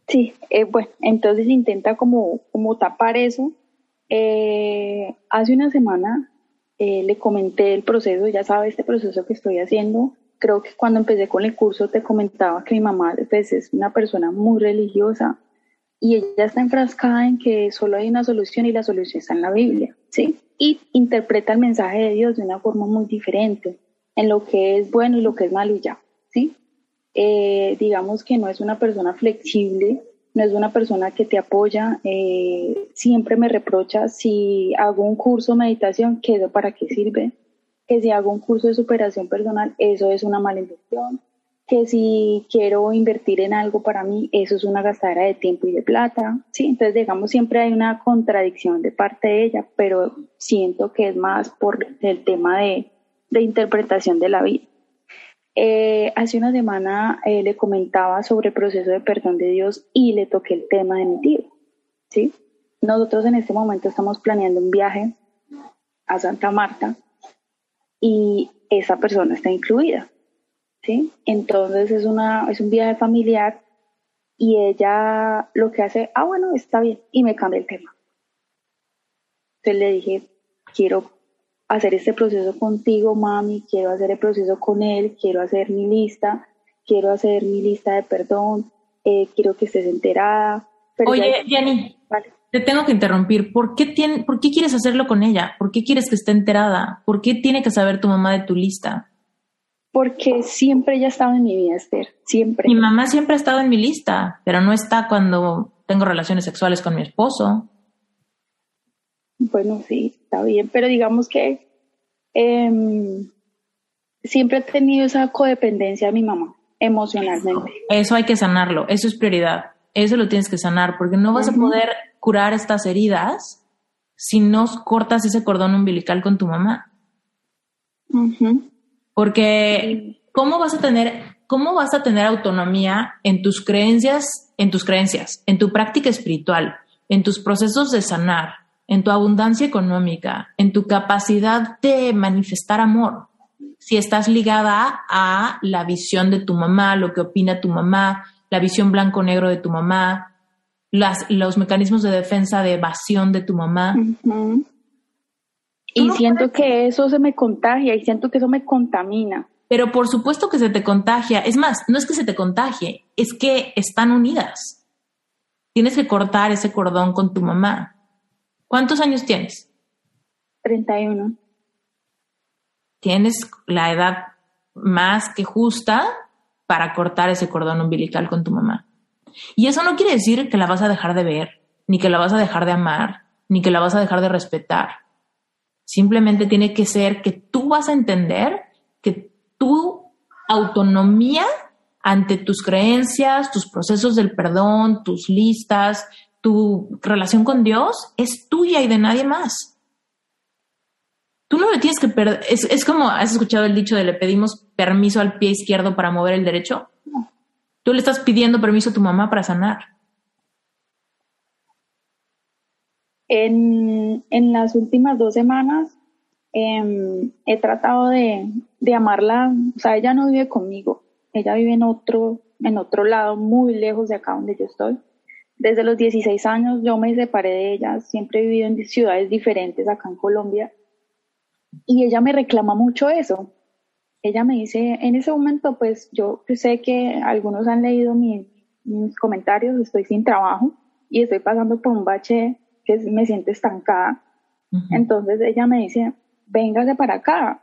Sí, eh, bueno, entonces intenta como, como tapar eso eh, hace una semana eh, le comenté el proceso, ya sabe este proceso que estoy haciendo. Creo que cuando empecé con el curso te comentaba que mi mamá pues, es una persona muy religiosa y ella está enfrascada en que solo hay una solución y la solución está en la Biblia, ¿sí? Y interpreta el mensaje de Dios de una forma muy diferente, en lo que es bueno y lo que es malo y ya, ¿sí? Eh, digamos que no es una persona flexible no es una persona que te apoya, eh, siempre me reprocha si hago un curso de meditación, eso para qué sirve, que si hago un curso de superación personal, eso es una mala inversión, que si quiero invertir en algo para mí, eso es una gastadera de tiempo y de plata, ¿sí? Entonces, digamos, siempre hay una contradicción de parte de ella, pero siento que es más por el tema de, de interpretación de la vida. Eh, hace una semana eh, le comentaba sobre el proceso de perdón de Dios y le toqué el tema de mi tío. ¿sí? Nosotros en este momento estamos planeando un viaje a Santa Marta y esa persona está incluida. ¿sí? Entonces es, una, es un viaje familiar y ella lo que hace, ah, bueno, está bien, y me cambia el tema. Entonces le dije, quiero hacer este proceso contigo, mami, quiero hacer el proceso con él, quiero hacer mi lista, quiero hacer mi lista de perdón, eh, quiero que estés enterada. Oye, Jenny, te tengo que interrumpir. ¿Por qué, tiene, ¿Por qué quieres hacerlo con ella? ¿Por qué quieres que esté enterada? ¿Por qué tiene que saber tu mamá de tu lista? Porque siempre ella ha estado en mi vida, Esther, siempre. Mi mamá siempre ha estado en mi lista, pero no está cuando tengo relaciones sexuales con mi esposo. Bueno, sí, está bien, pero digamos que em, siempre he tenido esa codependencia de mi mamá emocionalmente. Eso hay que sanarlo, eso es prioridad, eso lo tienes que sanar, porque no vas a poder curar estas heridas si no cortas ese cordón umbilical con tu mamá. Porque ¿cómo vas a tener cómo vas a tener autonomía en tus creencias, en tus creencias, en tu práctica espiritual, en tus procesos de sanar, en tu abundancia económica, en tu capacidad de manifestar amor. Si estás ligada a la visión de tu mamá, lo que opina tu mamá, la visión blanco-negro de tu mamá, las, los mecanismos de defensa de evasión de tu mamá. Y siento que eso se me contagia y siento que eso me contamina. Pero por supuesto que se te contagia. Es más, no es que se te contagie, es que están unidas. Tienes que cortar ese cordón con tu mamá. ¿Cuántos años tienes? 31. Tienes la edad más que justa para cortar ese cordón umbilical con tu mamá. Y eso no quiere decir que la vas a dejar de ver, ni que la vas a dejar de amar, ni que la vas a dejar de respetar. Simplemente tiene que ser que tú vas a entender que tu autonomía ante tus creencias, tus procesos del perdón, tus listas, tu relación con Dios es tuya y de nadie más. Tú no le tienes que perder. Es, como, ¿has escuchado el dicho de le pedimos permiso al pie izquierdo para mover el derecho? Tú le estás pidiendo permiso a tu mamá para sanar. En, las últimas dos semanas em, he tratado de, de, amarla. O sea, ella no vive conmigo. Ella vive en otro, en otro lado, muy lejos de acá donde yo estoy. Desde los 16 años yo me separé de ella, siempre he vivido en ciudades diferentes acá en Colombia y ella me reclama mucho eso. Ella me dice, en ese momento pues yo sé que algunos han leído mis comentarios, estoy sin trabajo y estoy pasando por un bache que me siento estancada Entonces ella me dice, véngase para acá,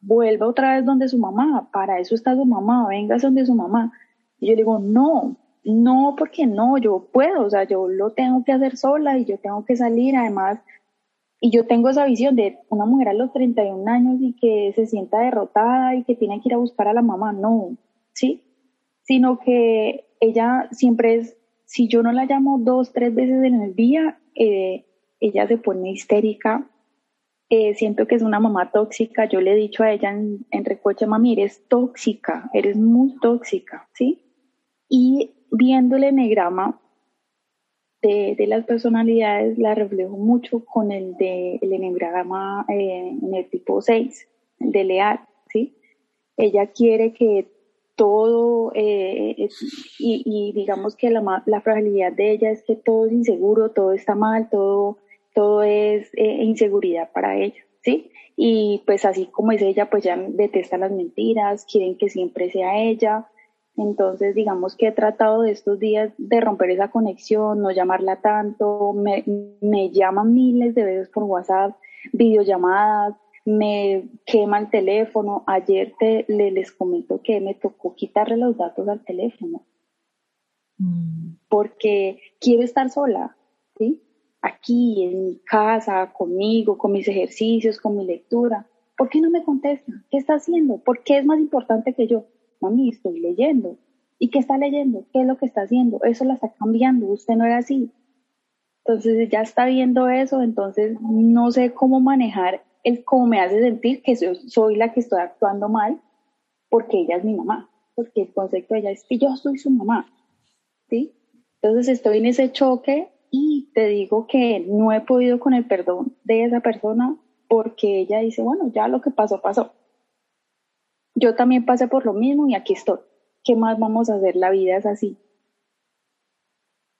vuelva otra vez donde su mamá, para eso está su mamá, véngase donde su mamá. Y yo le digo, no, no, porque no, yo puedo, o sea, yo lo tengo que hacer sola y yo tengo que salir, además, y yo tengo esa visión de una mujer a los 31 años y que se sienta derrotada y que tiene que ir a buscar a la mamá, no, ¿sí? Sino que ella siempre es, si yo no la llamo dos, tres veces en el día, eh, ella se pone histérica, eh, siento que es una mamá tóxica, yo le he dicho a ella en, en recoche, mami, eres tóxica, eres muy tóxica, ¿sí? Y viendo el enegrama de, de, las personalidades, la reflejo mucho con el de el enegrama eh, en el tipo 6, el de leal, ¿sí? Ella quiere que todo, eh, y, y, digamos que la, la, fragilidad de ella es que todo es inseguro, todo está mal, todo, todo es eh, inseguridad para ella, ¿sí? Y pues así como es ella, pues ya detesta las mentiras, quieren que siempre sea ella, entonces, digamos que he tratado de estos días de romper esa conexión, no llamarla tanto, me, me llaman miles de veces por WhatsApp, videollamadas, me quema el teléfono. Ayer te, le, les comento que me tocó quitarle los datos al teléfono mm. porque quiero estar sola, ¿sí? Aquí, en mi casa, conmigo, con mis ejercicios, con mi lectura. ¿Por qué no me contesta? ¿Qué está haciendo? ¿Por qué es más importante que yo? Mami, estoy leyendo. ¿Y qué está leyendo? ¿Qué es lo que está haciendo? Eso la está cambiando, usted no era así. Entonces ya está viendo eso, entonces no sé cómo manejar el cómo me hace sentir que soy la que estoy actuando mal porque ella es mi mamá, porque el concepto de ella es que yo soy su mamá, ¿sí? Entonces estoy en ese choque y te digo que no he podido con el perdón de esa persona porque ella dice, bueno, ya lo que pasó, pasó yo también pasé por lo mismo y aquí estoy. ¿Qué más vamos a hacer? La vida es así.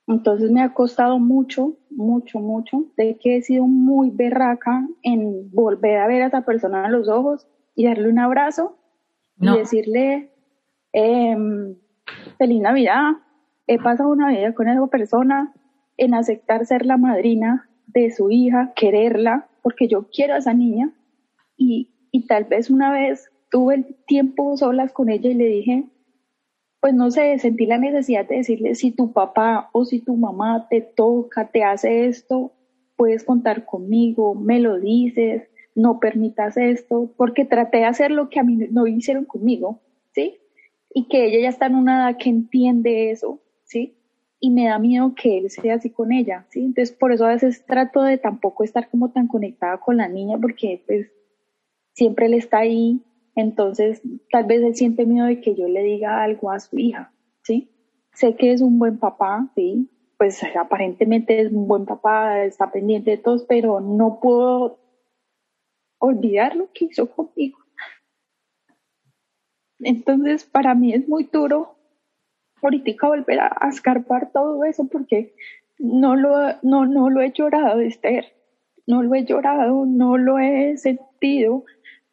Entonces me ha costado mucho, mucho, mucho, de que he sido muy berraca en volver a ver a esa persona a los ojos y darle un abrazo y decirle, em, feliz Navidad, he pasado una vida con esa persona, en aceptar ser la madrina de su hija, quererla, porque yo quiero a esa niña y, y tal vez una vez tuve el tiempo solas con ella y le dije, pues no sé, sentí la necesidad de decirle, si tu papá o si tu mamá te toca, te hace esto, puedes contar conmigo, me lo dices, no permitas esto, porque traté de hacer lo que a mí no hicieron conmigo, ¿sí? Y que ella ya está en una edad que entiende eso, ¿sí? Y me da miedo que él sea así con ella, ¿sí? Entonces, por eso a veces trato de tampoco estar como tan conectada con la niña, porque pues siempre él está ahí entonces, tal vez él siente miedo de que yo le diga algo a su hija, ¿sí? Sé que es un buen papá, ¿sí? Pues aparentemente es un buen papá, está pendiente de todos, pero no puedo olvidar lo que hizo conmigo. Entonces, para mí es muy duro ahorita volver a, escarpar todo eso porque no lo, no, no lo he llorado, Esther. No lo he llorado, no lo he sentido,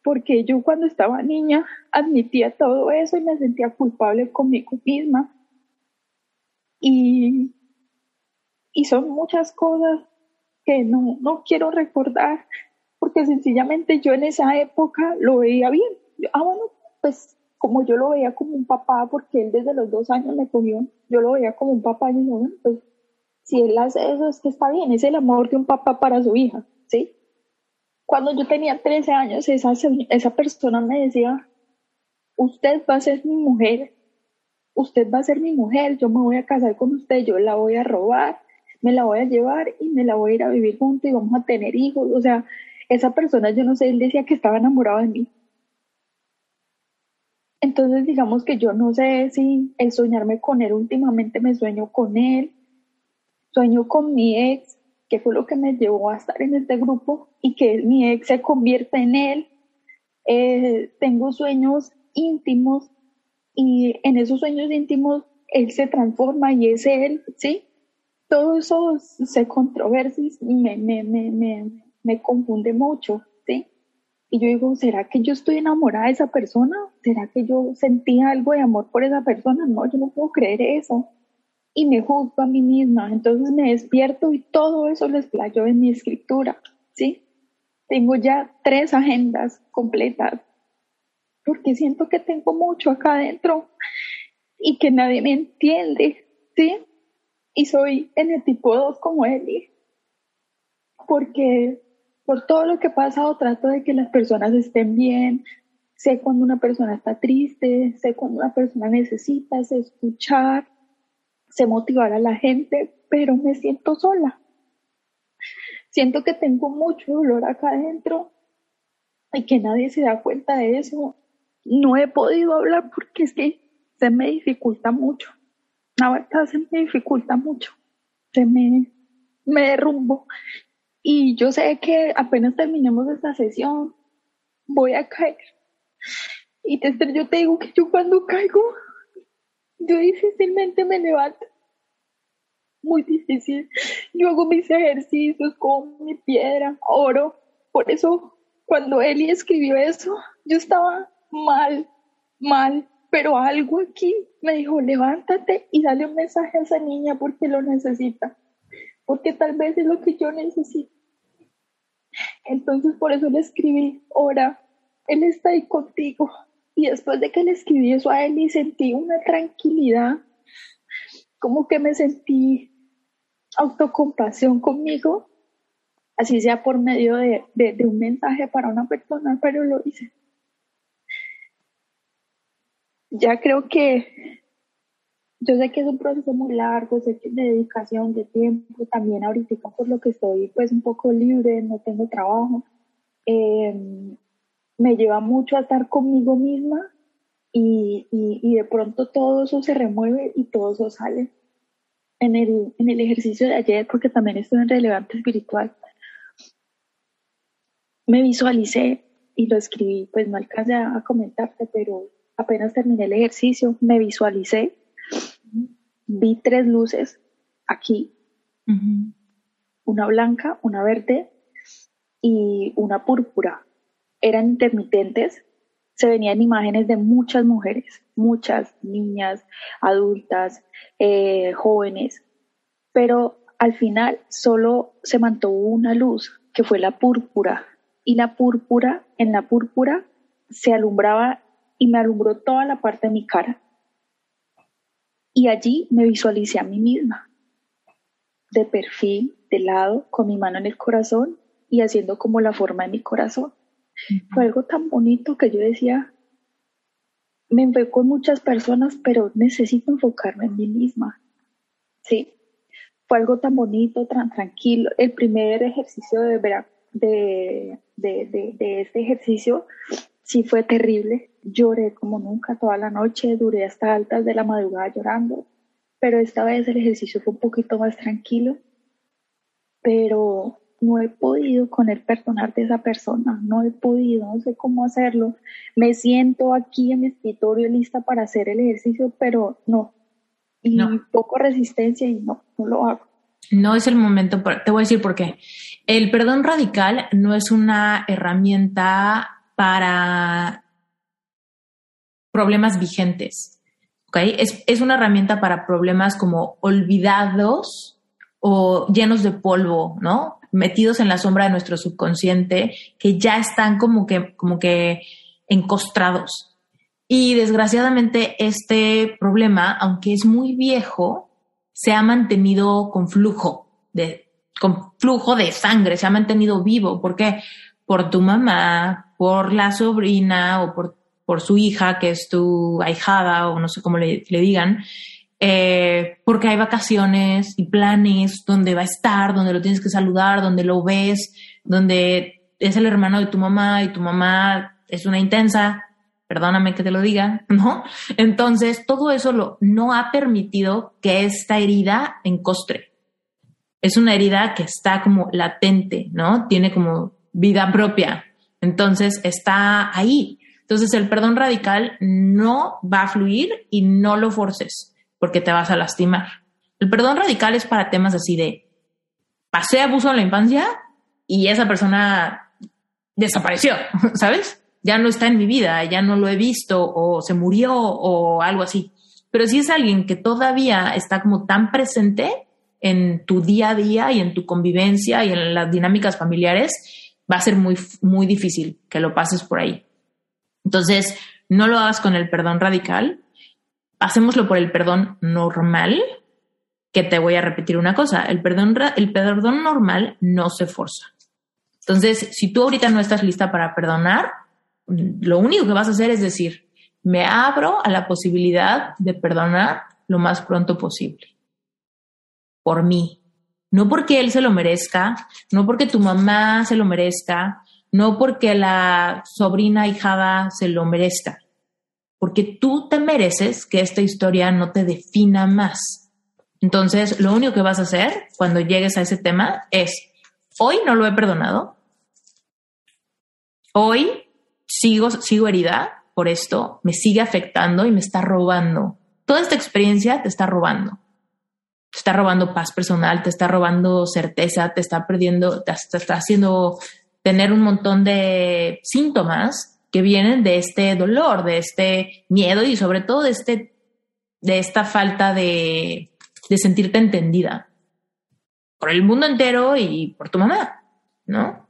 porque yo cuando estaba niña admitía todo eso y me sentía culpable conmigo misma. Y, y son muchas cosas que no, no quiero recordar, porque sencillamente yo en esa época lo veía bien. Ah, bueno, pues como yo lo veía como un papá, porque él desde los dos años me cogió, yo lo veía como un papá y dije, bueno, pues si él hace eso es que está bien, es el amor de un papá para su hija, ¿sí? Cuando yo tenía 13 años, esa, esa persona me decía, usted va a ser mi mujer, usted va a ser mi mujer, yo me voy a casar con usted, yo la voy a robar, me la voy a llevar y me la voy a ir a vivir junto y vamos a tener hijos. O sea, esa persona, yo no sé, él decía que estaba enamorado de mí. Entonces, digamos que yo no sé si el soñarme con él, últimamente me sueño con él, sueño con mi ex, que fue lo que me llevó a estar en este grupo y que mi ex se convierta en él. Eh, tengo sueños íntimos y en esos sueños íntimos él se transforma y es él, ¿sí? Todo eso se controversia me, me, me, me, me confunde mucho, ¿sí? Y yo digo, ¿será que yo estoy enamorada de esa persona? ¿Será que yo sentía algo de amor por esa persona? No, yo no puedo creer eso y me juzgo a mí misma. Entonces me despierto y todo eso lo explayo en mi escritura, ¿sí? tengo ya tres agendas completas porque siento que tengo mucho acá adentro y que nadie me entiende, ¿sí? Y soy en el tipo 2 como Eli, porque por todo lo que he pasado trato de que las personas estén bien, sé cuando una persona está triste, sé cuando una persona necesita, escuchar, sé motivar a la gente, pero me siento sola. Siento que tengo mucho dolor acá adentro y que nadie se da cuenta de eso. No he podido hablar porque es que se me dificulta mucho. La verdad se me dificulta mucho. Se me, me derrumbo. Y yo sé que apenas terminemos esta sesión, voy a caer. Y yo te digo que yo cuando caigo, yo difícilmente me levanto. Muy difícil. Yo hago mis ejercicios con mi piedra, oro. Por eso, cuando Eli escribió eso, yo estaba mal, mal. Pero algo aquí me dijo, levántate y dale un mensaje a esa niña porque lo necesita. Porque tal vez es lo que yo necesito. Entonces por eso le escribí, ora, Él está ahí contigo. Y después de que le escribí eso a él y sentí una tranquilidad, como que me sentí autocompasión conmigo, así sea por medio de, de un mensaje para una persona, pero lo hice. Ya creo que yo sé que es un proceso muy largo, sé que de dedicación, de tiempo, también ahorita por lo que estoy pues un poco libre, no tengo trabajo, em, me lleva mucho a estar conmigo misma y, y, de pronto todo eso se remueve y todo eso sale. En el, en el ejercicio de ayer, porque también estoy en relevante espiritual, me visualicé y lo escribí, pues no alcancé a comentarte, pero apenas terminé el ejercicio, me visualicé, vi tres luces aquí, una blanca, una verde y una púrpura. Eran intermitentes, se venían imágenes de muchas mujeres, muchas niñas, adultas, eh, jóvenes, pero al final solo se mantuvo una luz, que fue la púrpura, y la púrpura, en la púrpura se alumbraba y me alumbró toda la parte de mi cara. Y allí me visualicé a mí misma, de perfil, de lado, con mi mano en el corazón y haciendo como la forma de mi corazón. Fue algo tan bonito que yo decía, me enfoco en muchas personas, pero necesito enfocarme en mí misma. Sí, fue algo tan bonito, tan tranquilo. El primer ejercicio de, de, de, de este ejercicio sí fue terrible. Lloré como nunca toda la noche, duré hasta altas de la madrugada llorando, pero esta vez el ejercicio fue un poquito más tranquilo. Pero no he podido con el perdonar de esa persona, no he podido, no sé cómo hacerlo. Me siento aquí en mi escritorio lista para hacer el ejercicio, pero no. Y poco resistencia y no, no lo hago. No es el momento, te voy a decir por qué. El perdón radical no es una herramienta para problemas vigentes. ¿okay? Es, es una herramienta para problemas como olvidados o llenos de polvo, ¿no? Metidos en la sombra de nuestro subconsciente, que ya están como que, como que encostrados. Y desgraciadamente este problema, aunque es muy viejo, se ha mantenido con flujo de, con flujo de sangre, se ha mantenido vivo. ¿Por qué? Por tu mamá, por la sobrina o por, por su hija, que es tu ahijada o no sé cómo le, digan, eh, porque hay vacaciones y planes donde va a estar, donde lo tienes que saludar, donde lo ves, donde es el hermano de tu mamá y tu mamá es una intensa, perdóname que te lo diga, ¿no? Entonces, todo eso lo, no ha permitido que esta herida encostre. Es una herida que está como latente, ¿no? Tiene como vida propia. Entonces está ahí. Entonces el perdón radical no va a fluir y no lo forces porque te vas a lastimar. El perdón radical es para temas así de pasé abuso en la infancia y esa persona desapareció, ¿sabes? Ya no está en mi vida, ya no lo he visto o se murió o algo así. Pero si es alguien que todavía está como tan presente en tu día a día y en tu convivencia y en las dinámicas familiares, va a ser muy, muy difícil que lo pases por ahí. Entonces, no lo hagas con el perdón radical, hacémoslo por el perdón normal, que te voy a repetir una cosa, el perdón, el perdón normal no se forza. Entonces, si tú ahorita no estás lista para perdonar, lo único que vas a hacer es decir, me abro a la posibilidad de perdonar lo más pronto posible. Por mí. No porque él se lo merezca, no porque tu mamá se lo merezca, no porque la sobrina hijada se lo merezca, porque tú te mereces que esta historia no te defina más. Entonces, lo único que vas a hacer cuando llegues a ese tema es, hoy no lo he perdonado, hoy sigo, sigo herida por esto, me sigue afectando y me está robando. Toda esta experiencia te está robando. Te está robando paz personal, te está robando certeza, te está perdiendo, te está haciendo tener un montón de síntomas que vienen de este dolor, de este miedo y sobre todo de, este, de esta falta de, de sentirte entendida por el mundo entero y por tu mamá, ¿no?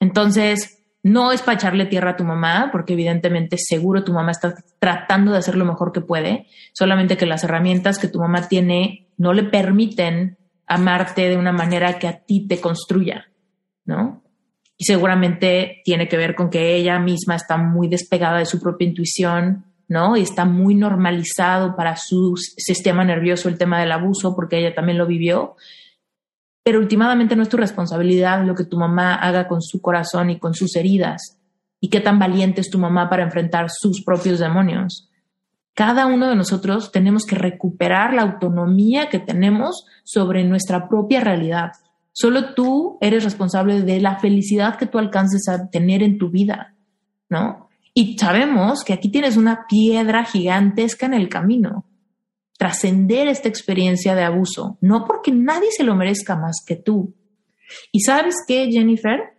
Entonces, no es para echarle tierra a tu mamá, porque evidentemente seguro tu mamá está tratando de hacer lo mejor que puede, solamente que las herramientas que tu mamá tiene no le permiten amarte de una manera que a ti te construya, ¿no? Y seguramente tiene que ver con que ella misma está muy despegada de su propia intuición, ¿no? Y está muy normalizado para su sistema nervioso el tema del abuso porque ella también lo vivió. Pero últimamente no es tu responsabilidad lo que tu mamá haga con su corazón y con sus heridas y qué tan valiente es tu mamá para enfrentar sus propios demonios. Cada uno de nosotros tenemos que recuperar la autonomía que tenemos sobre nuestra propia realidad. Solo tú eres responsable de la felicidad que tú alcances a tener en tu vida, ¿no? Y sabemos que aquí tienes una piedra gigantesca en el camino. Trascender esta experiencia de abuso, no porque nadie se lo merezca más que tú. Y sabes qué, Jennifer,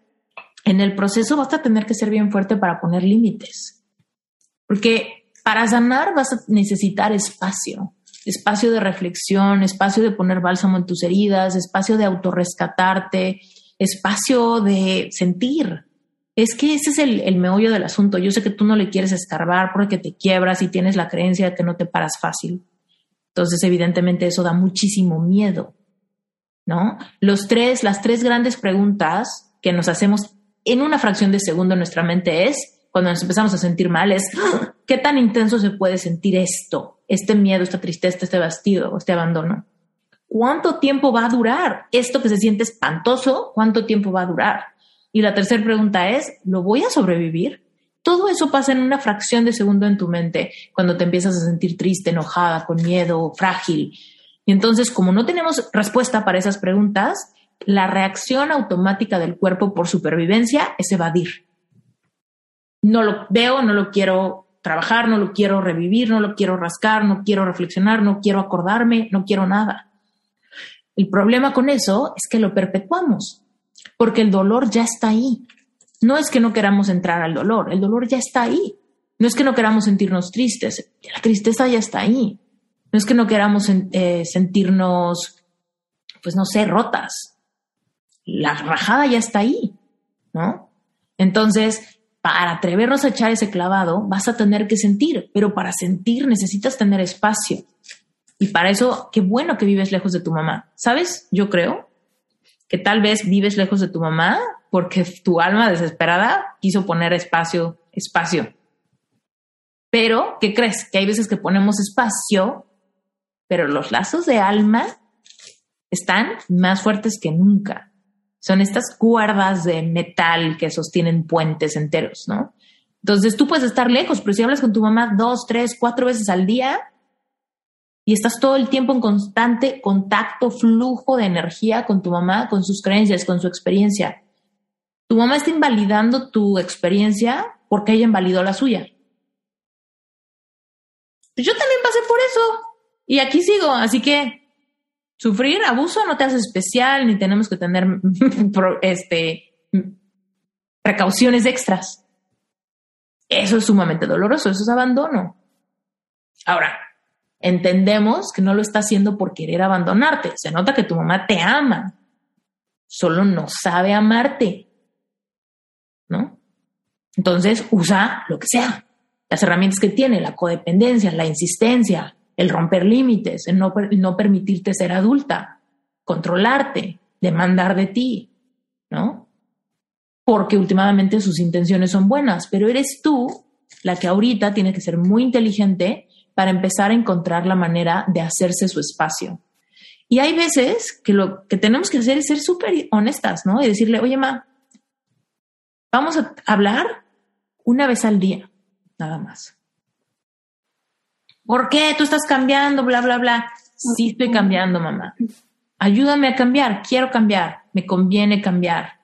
en el proceso vas a tener que ser bien fuerte para poner límites. Porque para sanar vas a necesitar espacio espacio de reflexión, espacio de poner bálsamo en tus heridas, espacio de autorrescatarte, espacio de sentir. Es que ese es el, meollo del asunto. Yo sé que tú no le quieres escarbar porque te quiebras y tienes la creencia de que no te paras fácil. Entonces, evidentemente, eso da muchísimo miedo, ¿no? Los tres, las tres grandes preguntas que nos hacemos en una fracción de segundo en nuestra mente es, cuando nos empezamos a sentir mal, es, ¿qué tan intenso se puede sentir esto? Este miedo, esta tristeza, este vestido, este abandono. ¿Cuánto tiempo va a durar? Esto que se siente espantoso, ¿cuánto tiempo va a durar? Y la tercera pregunta es, ¿lo voy a sobrevivir? Todo eso pasa en una fracción de segundo en tu mente cuando te empiezas a sentir triste, enojada, con miedo, frágil. Y entonces, como no tenemos respuesta para esas preguntas, la reacción automática del cuerpo por supervivencia es evadir. No lo veo, no lo quiero trabajar, no lo quiero revivir, no lo quiero rascar, no quiero reflexionar, no quiero acordarme, no quiero nada. El problema con eso es que lo perpetuamos, porque el dolor ya está ahí. No es que no queramos entrar al dolor, el dolor ya está ahí. No es que no queramos sentirnos tristes, la tristeza ya está ahí. No es que no queramos eh, sentirnos, pues no sé, rotas. La rajada ya está ahí, ¿no? Entonces, para atrevernos a echar ese clavado, vas a tener que sentir, pero para sentir necesitas tener espacio. Y para eso, qué bueno que vives lejos de tu mamá. ¿Sabes? Yo creo que tal vez vives lejos de tu mamá porque tu alma desesperada quiso poner espacio, espacio. Pero, ¿qué crees? Que hay veces que ponemos espacio, pero los lazos de alma están más fuertes que nunca. Son estas cuerdas de metal que sostienen puentes enteros, ¿no? Entonces tú puedes estar lejos, pero si hablas con tu mamá dos, tres, cuatro veces al día y estás todo el tiempo en constante contacto, flujo de energía con tu mamá, con sus creencias, con su experiencia, tu mamá está invalidando tu experiencia porque ella invalidó la suya. Yo también pasé por eso y aquí sigo, así que Sufrir abuso no te hace especial ni tenemos que tener este, precauciones extras. Eso es sumamente doloroso, eso es abandono. Ahora, entendemos que no lo está haciendo por querer abandonarte. Se nota que tu mamá te ama, solo no sabe amarte. Entonces, usa lo que sea. Las herramientas que tiene, la codependencia, la insistencia, el romper límites, el no, no permitirte ser adulta, controlarte, demandar de ti, ¿no? Porque últimamente sus intenciones son buenas, pero eres tú la que ahorita tiene que ser muy inteligente para empezar a encontrar la manera de hacerse su espacio. Y hay veces que lo que tenemos que hacer es ser súper honestas, ¿no? Y decirle, oye, ma, vamos a hablar una vez al día, nada más. ¿Por qué? Tú estás cambiando, bla, bla, bla. Sí estoy cambiando, mamá. Ayúdame a cambiar, quiero cambiar, me conviene cambiar.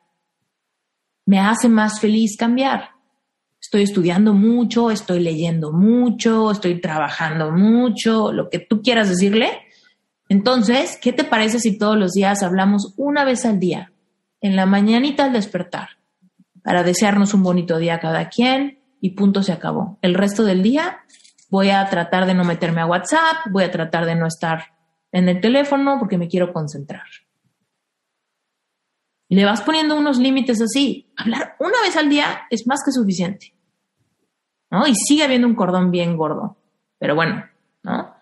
Me hace más feliz cambiar. Estoy estudiando mucho, estoy leyendo mucho, estoy trabajando mucho, lo que tú quieras decirle. Entonces, ¿qué te parece si todos los días hablamos una vez al día, en la mañanita al despertar, para desearnos un bonito día a cada quien y punto se acabó? El resto del día voy a tratar de no meterme a WhatsApp, voy a tratar de no estar en el teléfono porque me quiero concentrar. Y le vas poniendo unos límites así. Hablar una vez al día es más que suficiente. ¿No? Y sigue habiendo un cordón bien gordo. Pero bueno, ¿no?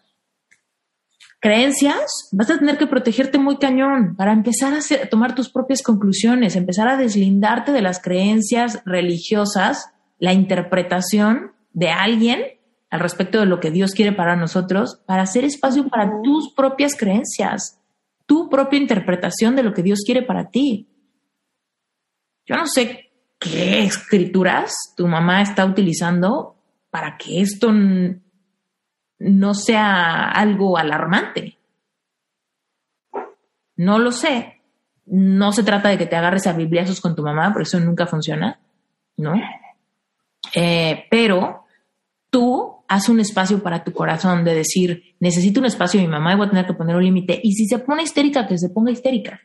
Creencias, vas a tener que protegerte muy cañón para empezar a, a tomar tus propias conclusiones, empezar a deslindarte de las creencias religiosas, la interpretación de alguien al respecto de lo que Dios quiere para nosotros, para hacer espacio para tus propias creencias, tu propia interpretación de lo que Dios quiere para ti. Yo no sé qué escrituras tu mamá está utilizando para que esto no sea algo alarmante. No lo sé. No se trata de que te agarres a bibliazos con tu mamá, porque eso nunca funciona, ¿no? Eh, pero tú haz un espacio para tu corazón de decir, necesito un espacio, mi mamá voy a tener que poner un límite. Y si se pone histérica, que se ponga histérica.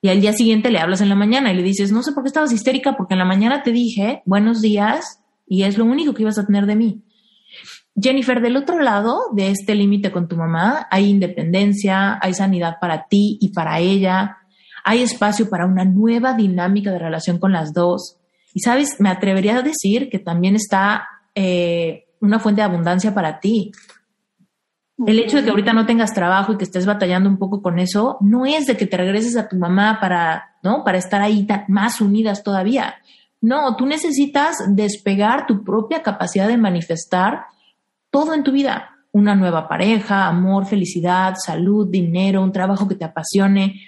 Y al día siguiente le hablas en la mañana y le dices, no sé por qué estabas histérica, porque en la mañana te dije, buenos días, y es lo único que ibas a tener de mí. Jennifer, del otro lado de este límite con tu mamá, hay independencia, hay sanidad para ti y para ella, hay espacio para una nueva dinámica de relación con las dos. Y sabes, me atrevería a decir que también está eh, una fuente de abundancia para ti. El hecho de que ahorita no tengas trabajo y que estés batallando un poco con eso, no es de que te regreses a tu mamá para, ¿no? Para estar ahí más unidas todavía. No, tú necesitas despegar tu propia capacidad de manifestar todo en tu vida. Una nueva pareja, amor, felicidad, salud, dinero, un trabajo que te apasione.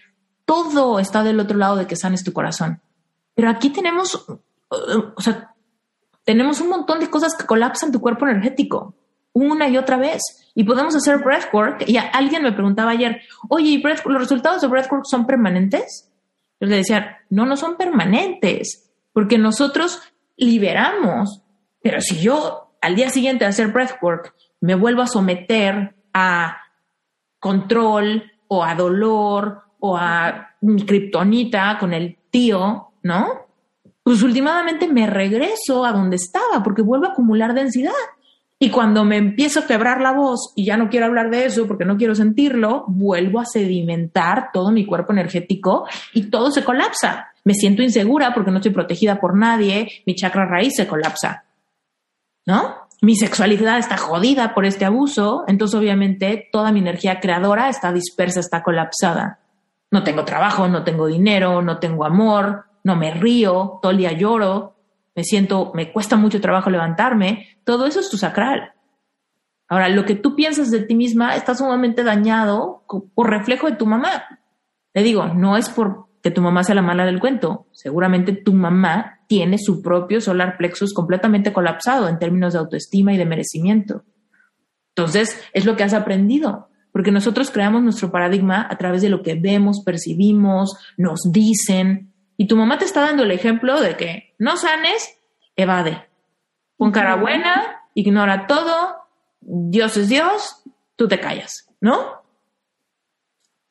Todo está del otro lado de que sanes tu corazón. Pero aquí tenemos, o sea, tenemos un montón de cosas que colapsan tu cuerpo energético una y otra vez. Y podemos hacer breathwork. Y alguien me preguntaba ayer, oye, ¿los resultados de breathwork son permanentes? Yo le decía, no, no son permanentes, porque nosotros liberamos. Pero si yo al día siguiente de hacer breathwork me vuelvo a someter a control o a dolor o a kriptonita con el tío, ¿no? Pues últimamente me regreso a donde estaba porque vuelvo a acumular densidad. Y cuando me empiezo a quebrar la voz y ya no quiero hablar de eso porque no quiero sentirlo, vuelvo a sedimentar todo mi cuerpo energético y todo se colapsa. Me siento insegura porque no estoy protegida por nadie, mi chakra raíz se colapsa. ¿No? Mi sexualidad está jodida por este abuso, entonces obviamente toda mi energía creadora está dispersa, está colapsada. No tengo trabajo, no tengo dinero, no tengo amor, no me río, todo lloro, me siento, me cuesta mucho trabajo levantarme, todo eso es tu sacral. Ahora, lo que tú piensas de ti misma está sumamente dañado por reflejo de tu mamá. Le digo, no es por que tu mamá sea la mala del cuento. Seguramente tu mamá tiene su propio solar plexus completamente colapsado en términos de autoestima y de merecimiento. Entonces, es lo que has aprendido, porque nosotros creamos nuestro paradigma a través de lo que vemos, percibimos, nos dicen, y tu mamá te está dando el ejemplo de que no sanes, evade. Con cara buena, ignora todo, Dios es Dios, tú te callas, ¿no?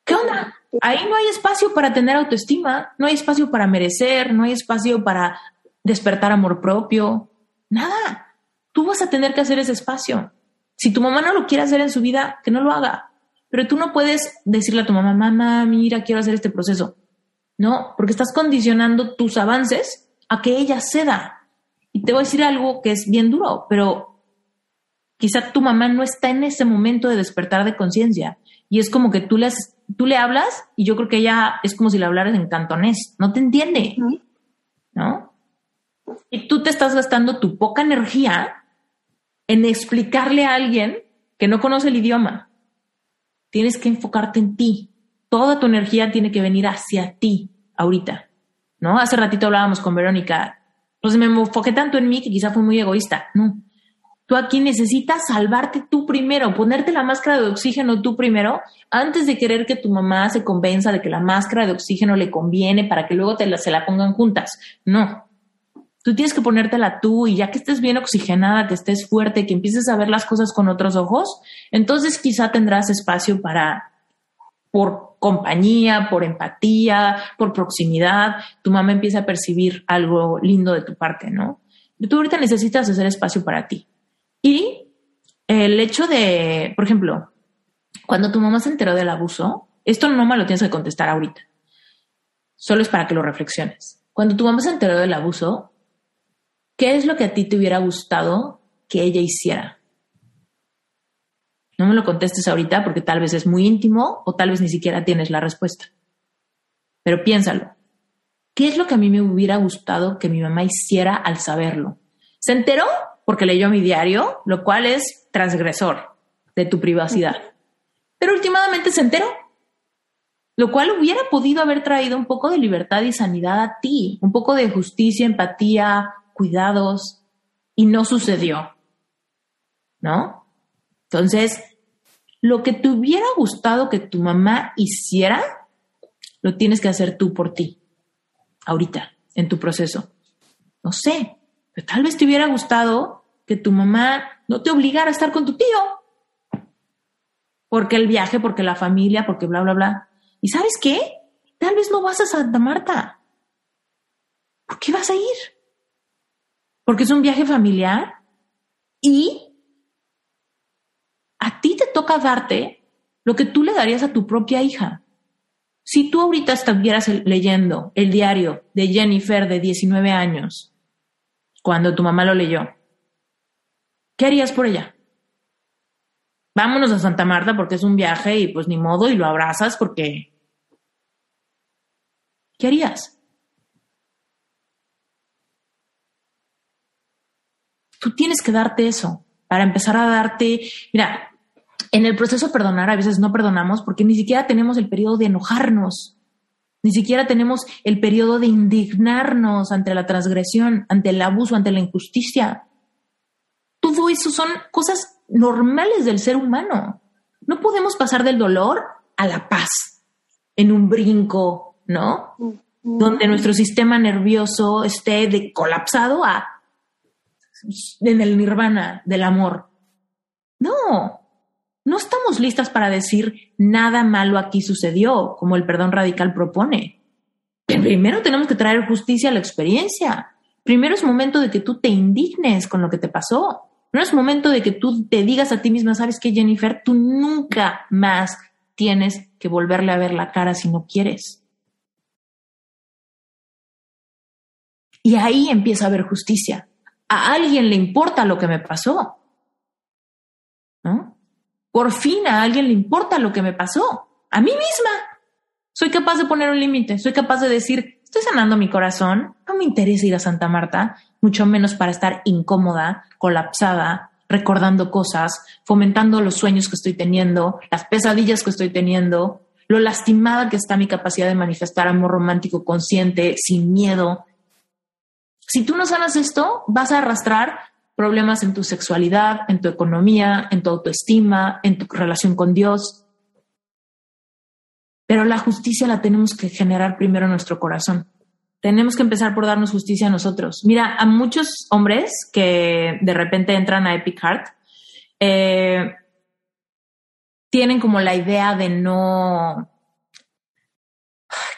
¿Qué onda? Ahí no hay espacio para tener autoestima, no hay espacio para merecer, no hay espacio para despertar amor propio, nada. Tú vas a tener que hacer ese espacio. Si tu mamá no lo quiere hacer en su vida, que no lo haga. Pero tú no puedes decirle a tu mamá, mamá, mira, quiero hacer este proceso. No, porque estás condicionando tus avances a que ella ceda. Y te voy a decir algo que es bien duro, pero quizá tu mamá no está en ese momento de despertar de conciencia. Y es como que tú le, tú le hablas y yo creo que ella es como si le hablaras en cantonés, no te entiende, ¿no? Y tú te estás gastando tu poca energía en explicarle a alguien que no conoce el idioma. Tienes que enfocarte en ti. Toda tu energía tiene que venir hacia ti ahorita, ¿no? Hace ratito hablábamos con Verónica. Pues me enfoqué tanto en mí que quizá fui muy egoísta. No. Tú aquí necesitas salvarte tú primero, ponerte la máscara de oxígeno tú primero, antes de querer que tu mamá se convenza de que la máscara de oxígeno le conviene para que luego te la, se la pongan juntas. No. Tú tienes que ponértela tú y ya que estés bien oxigenada, que estés fuerte, que empieces a ver las cosas con otros ojos, entonces quizá tendrás espacio para, por compañía, por empatía, por proximidad, tu mamá empieza a percibir algo lindo de tu parte, ¿no? Tú ahorita necesitas hacer espacio para ti. Y el hecho de, por ejemplo, cuando tu mamá se enteró del abuso, esto no me lo tienes que contestar ahorita. Solo es para que lo reflexiones. Cuando tu mamá se enteró del abuso, ¿qué es lo que a ti te hubiera gustado que ella hiciera? No me lo contestes ahorita porque tal vez es muy íntimo o tal vez ni siquiera tienes la respuesta. Pero piénsalo. ¿Qué es lo que a mí me hubiera gustado que mi mamá hiciera al saberlo? ¿Se enteró? Porque leyó mi diario, lo cual es transgresor de tu privacidad. Pero últimamente se enteró, lo cual hubiera podido haber traído un poco de libertad y sanidad a ti, un poco de justicia, empatía, cuidados, y no sucedió. ¿No? Entonces, lo que te hubiera gustado que tu mamá hiciera, lo tienes que hacer tú por ti, ahorita, en tu proceso. No sé, pero tal vez te hubiera gustado que tu mamá no te obligara a estar con tu tío. Porque el viaje, porque la familia, porque bla, bla, bla. ¿Y sabes qué? Tal vez no vas a Santa Marta. ¿Por qué vas a ir? porque es un viaje familiar y a ti te toca darte lo que tú le darías a tu propia hija. Si tú ahorita estuvieras leyendo el diario de Jennifer de 19 años, cuando tu mamá lo leyó, ¿qué harías por ella? Vámonos a Santa Marta porque es un viaje y pues ni modo y lo abrazas porque... ¿Qué harías? Tú tienes que darte eso para empezar a darte, mira, en el proceso de perdonar a veces no perdonamos porque ni siquiera tenemos el periodo de enojarnos, ni siquiera tenemos el periodo de indignarnos ante la transgresión, ante el abuso, ante la injusticia. Todo eso son cosas normales del ser humano. No podemos pasar del dolor a la paz en un brinco, ¿no? Donde nuestro sistema nervioso esté de colapsado a en el nirvana del amor. No, no estamos listas para decir nada malo aquí sucedió, como el perdón radical propone. Primero tenemos que traer justicia a la experiencia. Primero es momento de que tú te indignes con lo que te pasó. No es momento de que tú te digas a ti misma, sabes que Jennifer, tú nunca más tienes que volverle a ver la cara si no quieres. Y ahí empieza a haber justicia a alguien le importa lo que me pasó. ¿No? Por fin a alguien le importa lo que me pasó. A mí misma. Soy capaz de poner un límite. Soy capaz de decir, estoy sanando mi corazón. No me interesa ir a Santa Marta, mucho menos para estar incómoda, colapsada, recordando cosas, fomentando los sueños que estoy teniendo, las pesadillas que estoy teniendo, lo lastimada que está mi capacidad de manifestar amor romántico consciente, sin miedo, si tú no sanas esto, vas a arrastrar problemas en tu sexualidad, en tu economía, en tu autoestima, en tu relación con Dios. Pero la justicia la tenemos que generar primero en nuestro corazón. Tenemos que empezar por darnos justicia a nosotros. Mira, a muchos hombres que de repente entran a Epic Heart, eh, tienen como la idea de no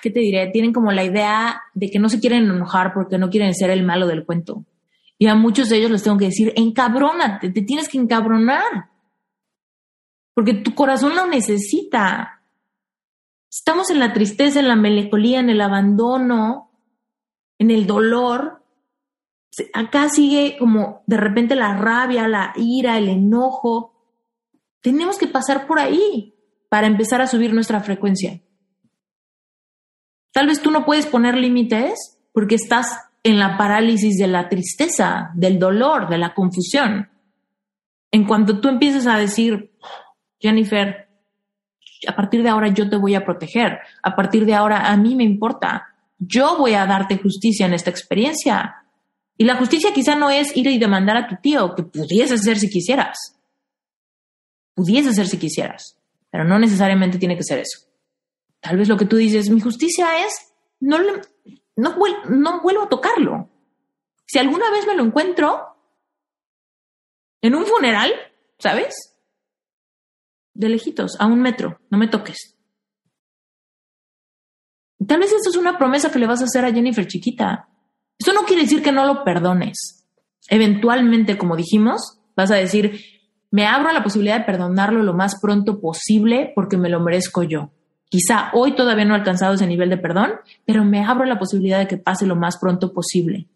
¿qué te diré? Tienen como la idea de que no se quieren enojar porque no quieren ser el malo del cuento. Y a muchos de ellos les tengo que decir, encabrónate, te tienes que encabronar. Porque tu corazón lo necesita. Estamos en la tristeza, en la melancolía, en el abandono, en el dolor, Acá sigue como de repente la rabia, la ira, el enojo. Tenemos que pasar por ahí para empezar a subir nuestra frecuencia. Tal vez tú no puedes poner límites porque estás en la parálisis de la tristeza, del dolor, de la confusión. En cuanto tú empieces a decir, Jennifer, a partir de ahora yo te voy a proteger, a partir de ahora a mí me importa, yo voy a darte justicia en esta experiencia. Y la justicia quizá no es ir y demandar a tu tío, que pudiese ser si quisieras. Pudiese ser si quisieras, pero no necesariamente tiene que ser eso. Tal vez lo que tú dices, mi justicia es, no, no, vuelvo a tocarlo. Si alguna vez me lo encuentro en un funeral, ¿sabes? De lejitos, a un metro, no me toques. Tal vez esto es una promesa que le vas a hacer a Jennifer chiquita. Eso no quiere decir que no lo perdones. Eventualmente, como dijimos, vas a decir, me abro a la posibilidad de perdonarlo lo más pronto posible porque me lo merezco yo. Quizá hoy todavía no he alcanzado ese nivel de perdón, pero me abro la posibilidad de que pase lo más pronto posible,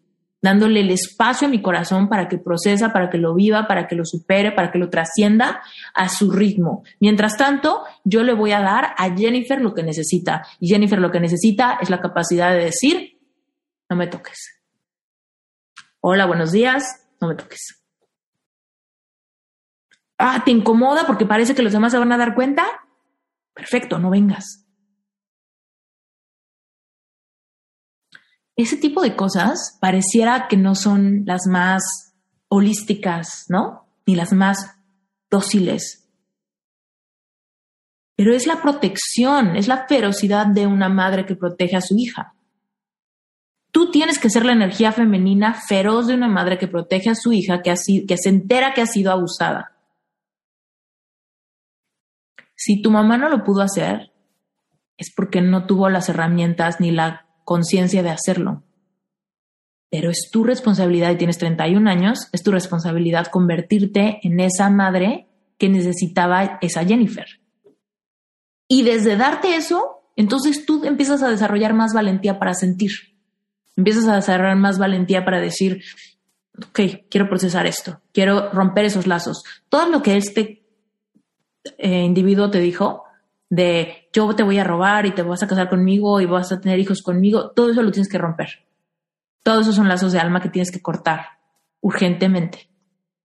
dándole el espacio a mi corazón para que procesa, para que lo viva, para que lo supere, para que lo trascienda a su ritmo. Mientras tanto, yo le voy a dar a Jennifer lo que necesita. Y Jennifer lo que necesita es la capacidad de decir, no me toques. Hola, buenos días, no me toques. Ah, ¿te incomoda porque parece que los demás se van a dar cuenta? Perfecto, no vengas. Ese tipo de cosas pareciera que no son las más holísticas, ¿no? Ni las más dóciles. Pero es la protección, es la ferocidad de una madre que protege a su hija. Tú tienes que ser la energía femenina feroz de una madre que protege a su hija, que, que se entera que ha sido abusada. Si tu mamá no lo pudo hacer, es porque no tuvo las herramientas ni la conciencia de hacerlo. Pero es tu responsabilidad y tienes 31 años, es tu responsabilidad convertirte en esa madre que necesitaba esa Jennifer. Y desde darte eso, entonces tú empiezas a desarrollar más valentía para sentir. Empiezas a desarrollar más valentía para decir, ok, quiero procesar esto, quiero romper esos lazos. Todo lo que este eh, individuo te dijo de yo te voy a robar y te vas a casar conmigo y vas a tener hijos conmigo, todo eso lo tienes que romper. Todos esos son lazos de alma que tienes que cortar urgentemente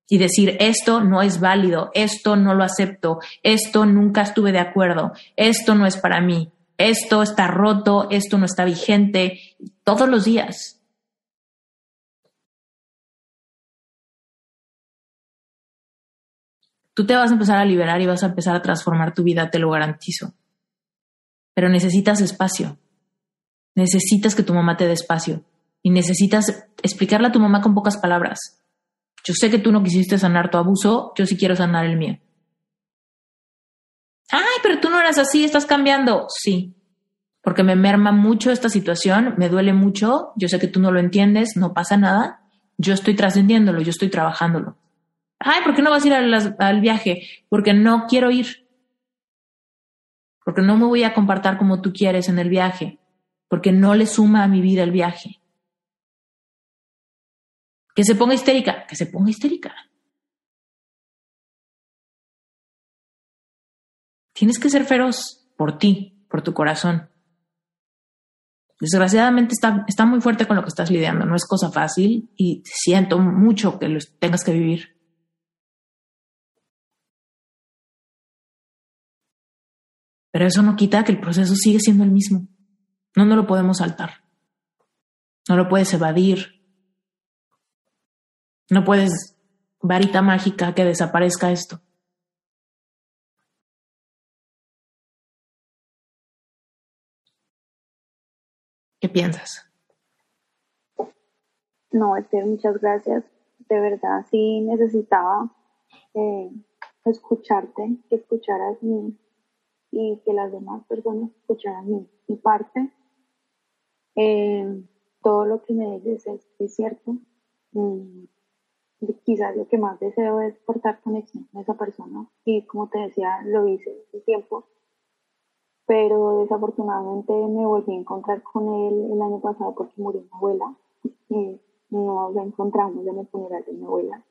y decir esto no es válido, esto no lo acepto, esto nunca estuve de acuerdo, esto no es para mí, esto está roto, esto no está vigente, todos los días. Tú te vas a empezar a liberar y vas a empezar a transformar tu vida, te lo garantizo. Pero necesitas espacio. Necesitas que tu mamá te dé espacio. Y necesitas explicarle a tu mamá con pocas palabras. Yo sé que tú no quisiste sanar tu abuso, yo sí quiero sanar el mío. Ay, pero tú no eras así, estás cambiando. Sí, porque me merma mucho esta situación, me duele mucho, yo sé que tú no lo entiendes, no pasa nada, yo estoy trascendiéndolo, yo estoy trabajándolo. Ay, ¿por qué no vas a ir al viaje? Porque no quiero ir. Porque no me voy a compartir como tú quieres en el viaje. Porque no le suma a mi vida el viaje. Que se ponga histérica, que se ponga histérica. Tienes que ser feroz por ti, por tu corazón. Desgraciadamente está, está muy fuerte con lo que estás lidiando, no es cosa fácil y siento mucho que lo tengas que vivir. Pero eso no quita que el proceso sigue siendo el mismo. No no lo podemos saltar. No lo puedes evadir. No puedes varita mágica que desaparezca esto. ¿Qué piensas? No, Esther, muchas gracias. De verdad, sí necesitaba eh, escucharte, que escucharas mi, y que las demás personas escucharan mi, parte. Eh, todo lo que me dices es, cierto. Mm, quizás lo que más deseo es portar conexión con esa persona y como te decía, lo hice hace tiempo, pero desafortunadamente me volví a encontrar con él el año pasado porque murió mi abuela. nos encontramos en el funeral de mi abuela.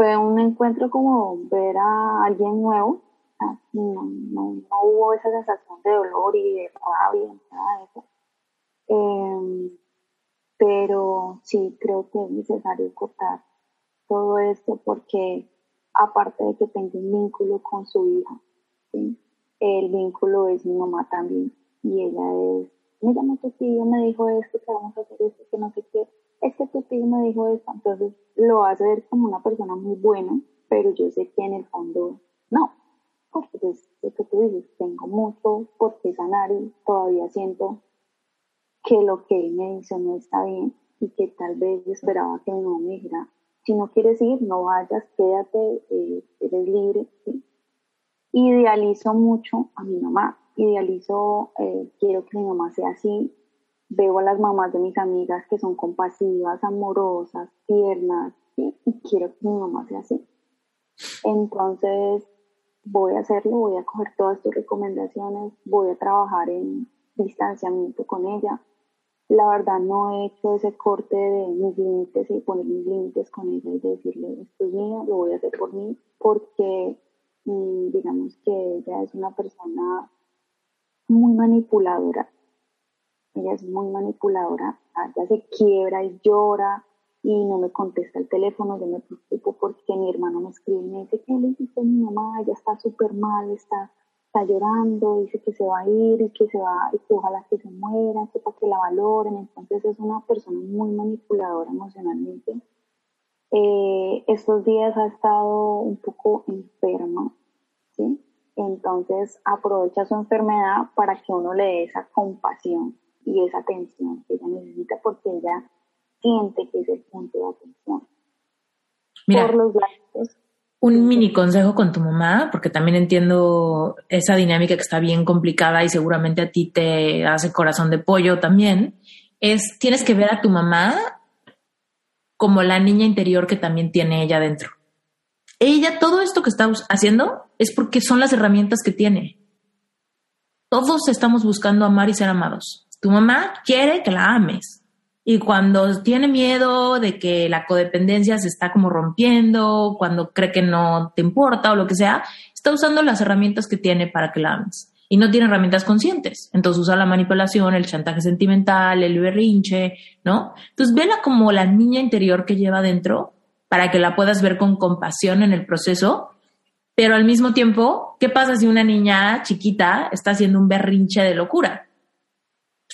Fue un encuentro como ver a alguien nuevo, no, no, no, hubo esa sensación de dolor y de rabia, nada de eso. Em, pero sí creo que es necesario cortar todo esto porque aparte de que tengo un vínculo con su hija, el vínculo es mi mamá también y ella es, me llamó tu tío, me dijo esto, que vamos a hacer esto, que no sé qué, es que tu tío me dijo esto, entonces lo hace ver como una persona muy buena, pero yo sé que en el fondo no, porque pues lo que tú dices, tengo mucho por qué sanar y todavía siento que lo que él me hizo no está bien y que tal vez esperaba que mi mamá me dijera, si no quieres ir, no vayas, quédate, eh, eres libre. Idealizo mucho a mi mamá, idealizo, eh, quiero que mi mamá sea así. Veo a las mamás de mis amigas que son compasivas, amorosas, tiernas, y quiero que mi mamá sea así. Entonces, voy a hacerlo, voy a coger todas tus recomendaciones, voy a trabajar en distanciamiento con ella, la verdad no he hecho ese corte de mis límites y poner mis límites con ella y decirle esto es mío, lo voy a hacer por mí, porque mm, digamos que ella es una persona muy manipuladora. Ella es muy manipuladora, ella se quiebra y llora y no me contesta el teléfono, yo me preocupo porque mi hermano me escribe y me dice, ¿qué le hiciste a mi mamá? Ella está súper mal, está está llorando, dice que se va a ir y que se va, y que ojalá que se muera, que para que la valoren. Entonces es una persona muy manipuladora emocionalmente. Eh, estos días ha estado un poco enferma, ¿sí? Entonces aprovecha su enfermedad para que uno le dé esa compasión y esa atención que ella necesita porque ella siente que es el punto de atención. Por los lactos un mini consejo con tu mamá, porque también entiendo esa dinámica que está bien complicada y seguramente a ti te hace corazón de pollo también, es tienes que ver a tu mamá como la niña interior que también tiene ella dentro. Ella, todo esto que está haciendo es porque son las herramientas que tiene. Todos estamos buscando amar y ser amados. Tu mamá quiere que la ames y cuando tiene miedo de que la codependencia se está como rompiendo, cuando cree que no te importa o lo que sea, está usando las herramientas que tiene para que la ames. Y no tiene herramientas conscientes. Entonces usa la manipulación, el chantaje sentimental, el berrinche, ¿no? Entonces vela como la niña interior que lleva dentro para que la puedas ver con compasión en el proceso. Pero al mismo tiempo, ¿qué pasa si una niña chiquita está haciendo un berrinche de locura?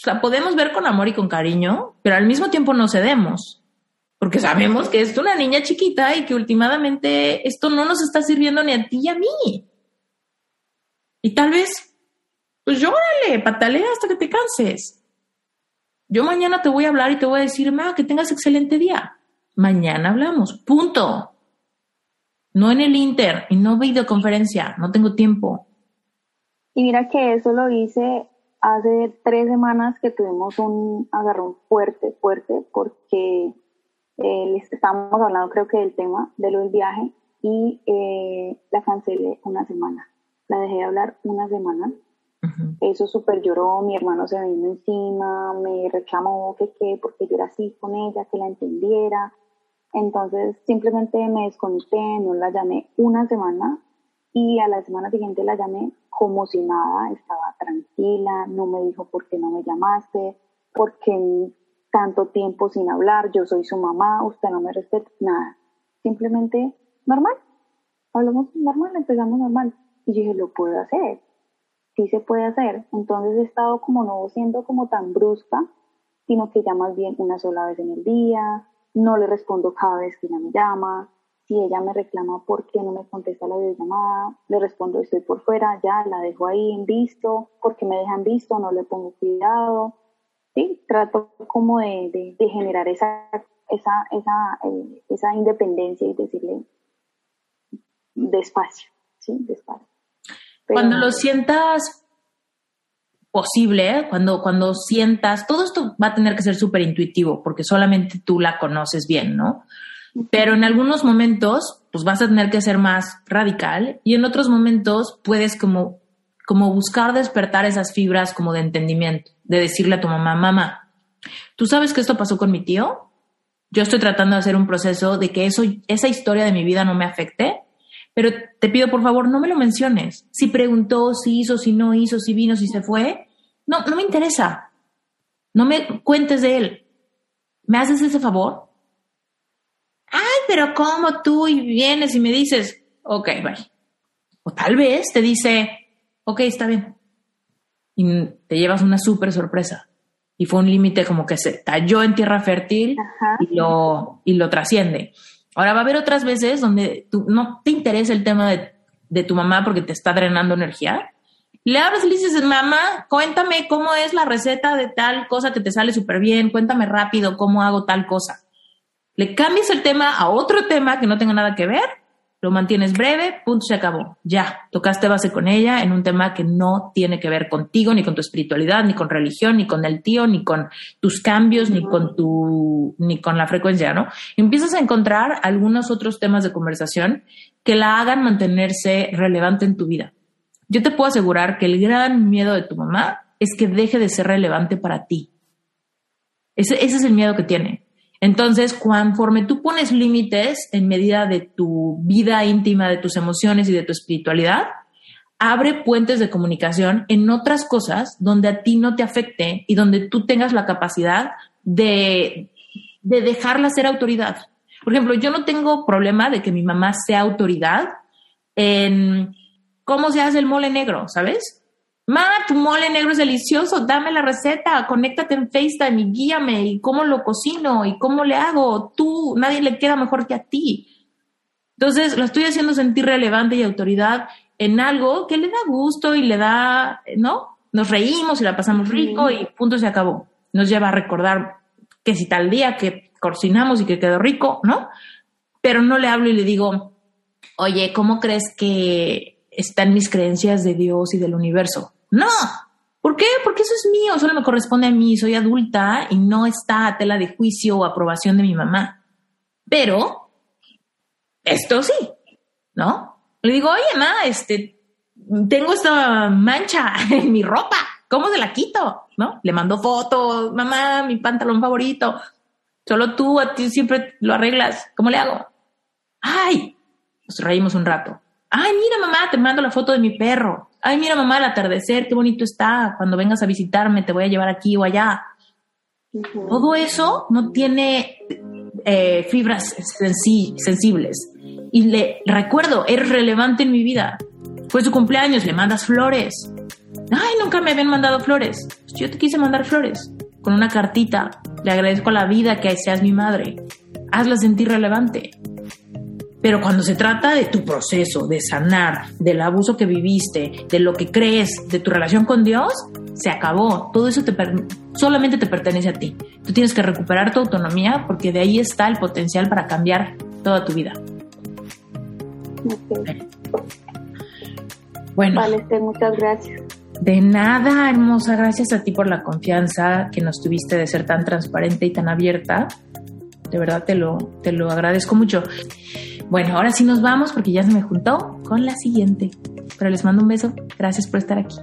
La podemos ver con amor y con cariño, pero al mismo tiempo no cedemos, porque sabemos que es una niña chiquita y que últimamente esto no nos está sirviendo ni a ti ni a mí. Y tal vez, pues llórale, patalea hasta que te canses. Yo mañana te voy a hablar y te voy a decir, ma, que tengas excelente día. Mañana hablamos, punto. No en el Inter y no videoconferencia, no tengo tiempo. Y mira que eso lo hice hace tres semanas que tuvimos un agarrón fuerte, fuerte, porque eh, estábamos hablando creo que del tema de lo del viaje y eh, la cancelé una semana. La dejé de hablar una semana. Eso súper lloró, mi hermano se vino encima, me reclamó que qué, porque yo era así con ella, que la entendiera. Entonces simplemente me desconecté, no la llamé una semana y a la semana siguiente la llamé como si nada, estaba tranquila, no me dijo por qué no me llamaste, por qué tanto tiempo sin hablar, yo soy su mamá, usted no me respeta, nada. Simplemente normal, hablamos normal, empezamos normal. Y dije, lo puedo hacer, sí se puede hacer. Entonces he estado como no siendo como tan brusca, sino que ya más bien una sola vez en el día, no le respondo cada vez que ella me llama, si ella me reclama por qué no me contesta la videollamada, le respondo estoy por fuera, ya la dejo ahí en visto, porque me dejan visto, no le pongo cuidado. Sí, trato como de, de, generar esa, esa, esa, eh, esa independencia y decirle despacio, sí, despacio. cuando lo sientas posible, cuando, cuando sientas, todo esto va a tener que ser súper intuitivo, porque solamente tú la conoces bien, ¿no? Pero en algunos momentos, pues vas a tener que ser más radical y en otros momentos puedes como, como buscar despertar esas fibras como de entendimiento, de decirle a tu mamá, mamá, Tú sabes que esto pasó con mi tío. Yo estoy tratando de hacer un proceso de que eso, esa historia de mi vida no me afecte, pero te pido por favor no me lo menciones. Si preguntó, si hizo, si no hizo, si vino, si se fue, no, no me interesa. No me cuentes de él. ¿Me haces ese favor? Pero ¿cómo tú y vienes y me dices, ok, bye? O tal vez te dice, ok, está bien. Y te llevas una súper sorpresa. Y fue un límite como que se talló en tierra fértil y lo, y lo trasciende. Ahora va a haber otras veces donde tú, no te interesa el tema de, de tu mamá porque te está drenando energía le hablas y le dices, mamá, cuéntame cómo es la receta de tal cosa que te sale súper bien, cuéntame rápido cómo hago tal cosa. Le cambias el tema a otro tema que no tenga nada que ver, lo mantienes breve, punto, se acabó. Ya, tocaste base con ella en un tema que no tiene que ver contigo, ni con tu espiritualidad, ni con religión, ni con el tío, ni con tus cambios, ni con tu, ni con la frecuencia, ¿no? empiezas a encontrar algunos otros temas de conversación que la hagan mantenerse relevante en tu vida. Yo te puedo asegurar que el gran miedo de tu mamá es que deje de ser relevante para ti. Ese, es el miedo que tiene. Entonces, conforme tú pones límites en medida de tu vida íntima, de tus emociones y de tu espiritualidad, abre puentes de comunicación en otras cosas donde a ti no te afecte y donde tú tengas la capacidad de, de dejarla ser autoridad. Por ejemplo, yo no tengo problema de que mi mamá sea autoridad en cómo se hace el mole negro, ¿sabes? Ma, tu mole negro es delicioso, dame la receta, conéctate en FaceTime y guíame y cómo lo cocino y cómo le hago. Tú, nadie le queda mejor que a ti. Entonces, lo estoy haciendo sentir relevante y autoridad en algo que le da gusto y le da, ¿no? Nos reímos y la pasamos rico y punto se acabó. Nos lleva a recordar que si tal día que cocinamos y que quedó rico, ¿no? Pero no le hablo y le digo, oye, ¿cómo crees que está en mis creencias de Dios y del universo. No. ¿Por qué? Porque eso es mío, solo me corresponde a mí, soy adulta y no está a tela de juicio o aprobación de mi mamá. Pero esto sí, ¿no? Le digo, oye, ma, este, tengo esta mancha en mi ropa, ¿cómo se la quito? ¿No? Le mando fotos, mamá, mi pantalón favorito. Solo tú, a ti siempre lo arreglas. ¿Cómo le hago? Ay, nos reímos un rato. Ay, mira mamá, te mando la foto de mi perro. Ay, mira mamá, el atardecer, qué bonito está. Cuando vengas a visitarme, te voy a llevar aquí o allá. Todo eso no tiene eh, fibras sensibles. Y le recuerdo, es relevante en mi vida. Fue su cumpleaños, le mandas flores. Ay, nunca me habían mandado flores. Pues yo te quise mandar flores. Con una cartita. Le agradezco a la vida que seas mi madre. Hazla sentir relevante. Pero cuando se trata de tu proceso, de sanar, del abuso que viviste, de lo que crees, de tu relación con Dios, se acabó. Todo eso te solamente te pertenece a ti. Tú tienes que recuperar tu autonomía porque de ahí está el potencial para cambiar toda tu vida. Bueno. Vale, muchas gracias. De nada, hermosa. Gracias a ti por la confianza que nos tuviste de ser tan transparente y tan abierta. De verdad te lo, te lo agradezco mucho. Bueno, ahora sí nos vamos porque ya se me juntó con la siguiente. Pero les mando un beso. Gracias por estar aquí.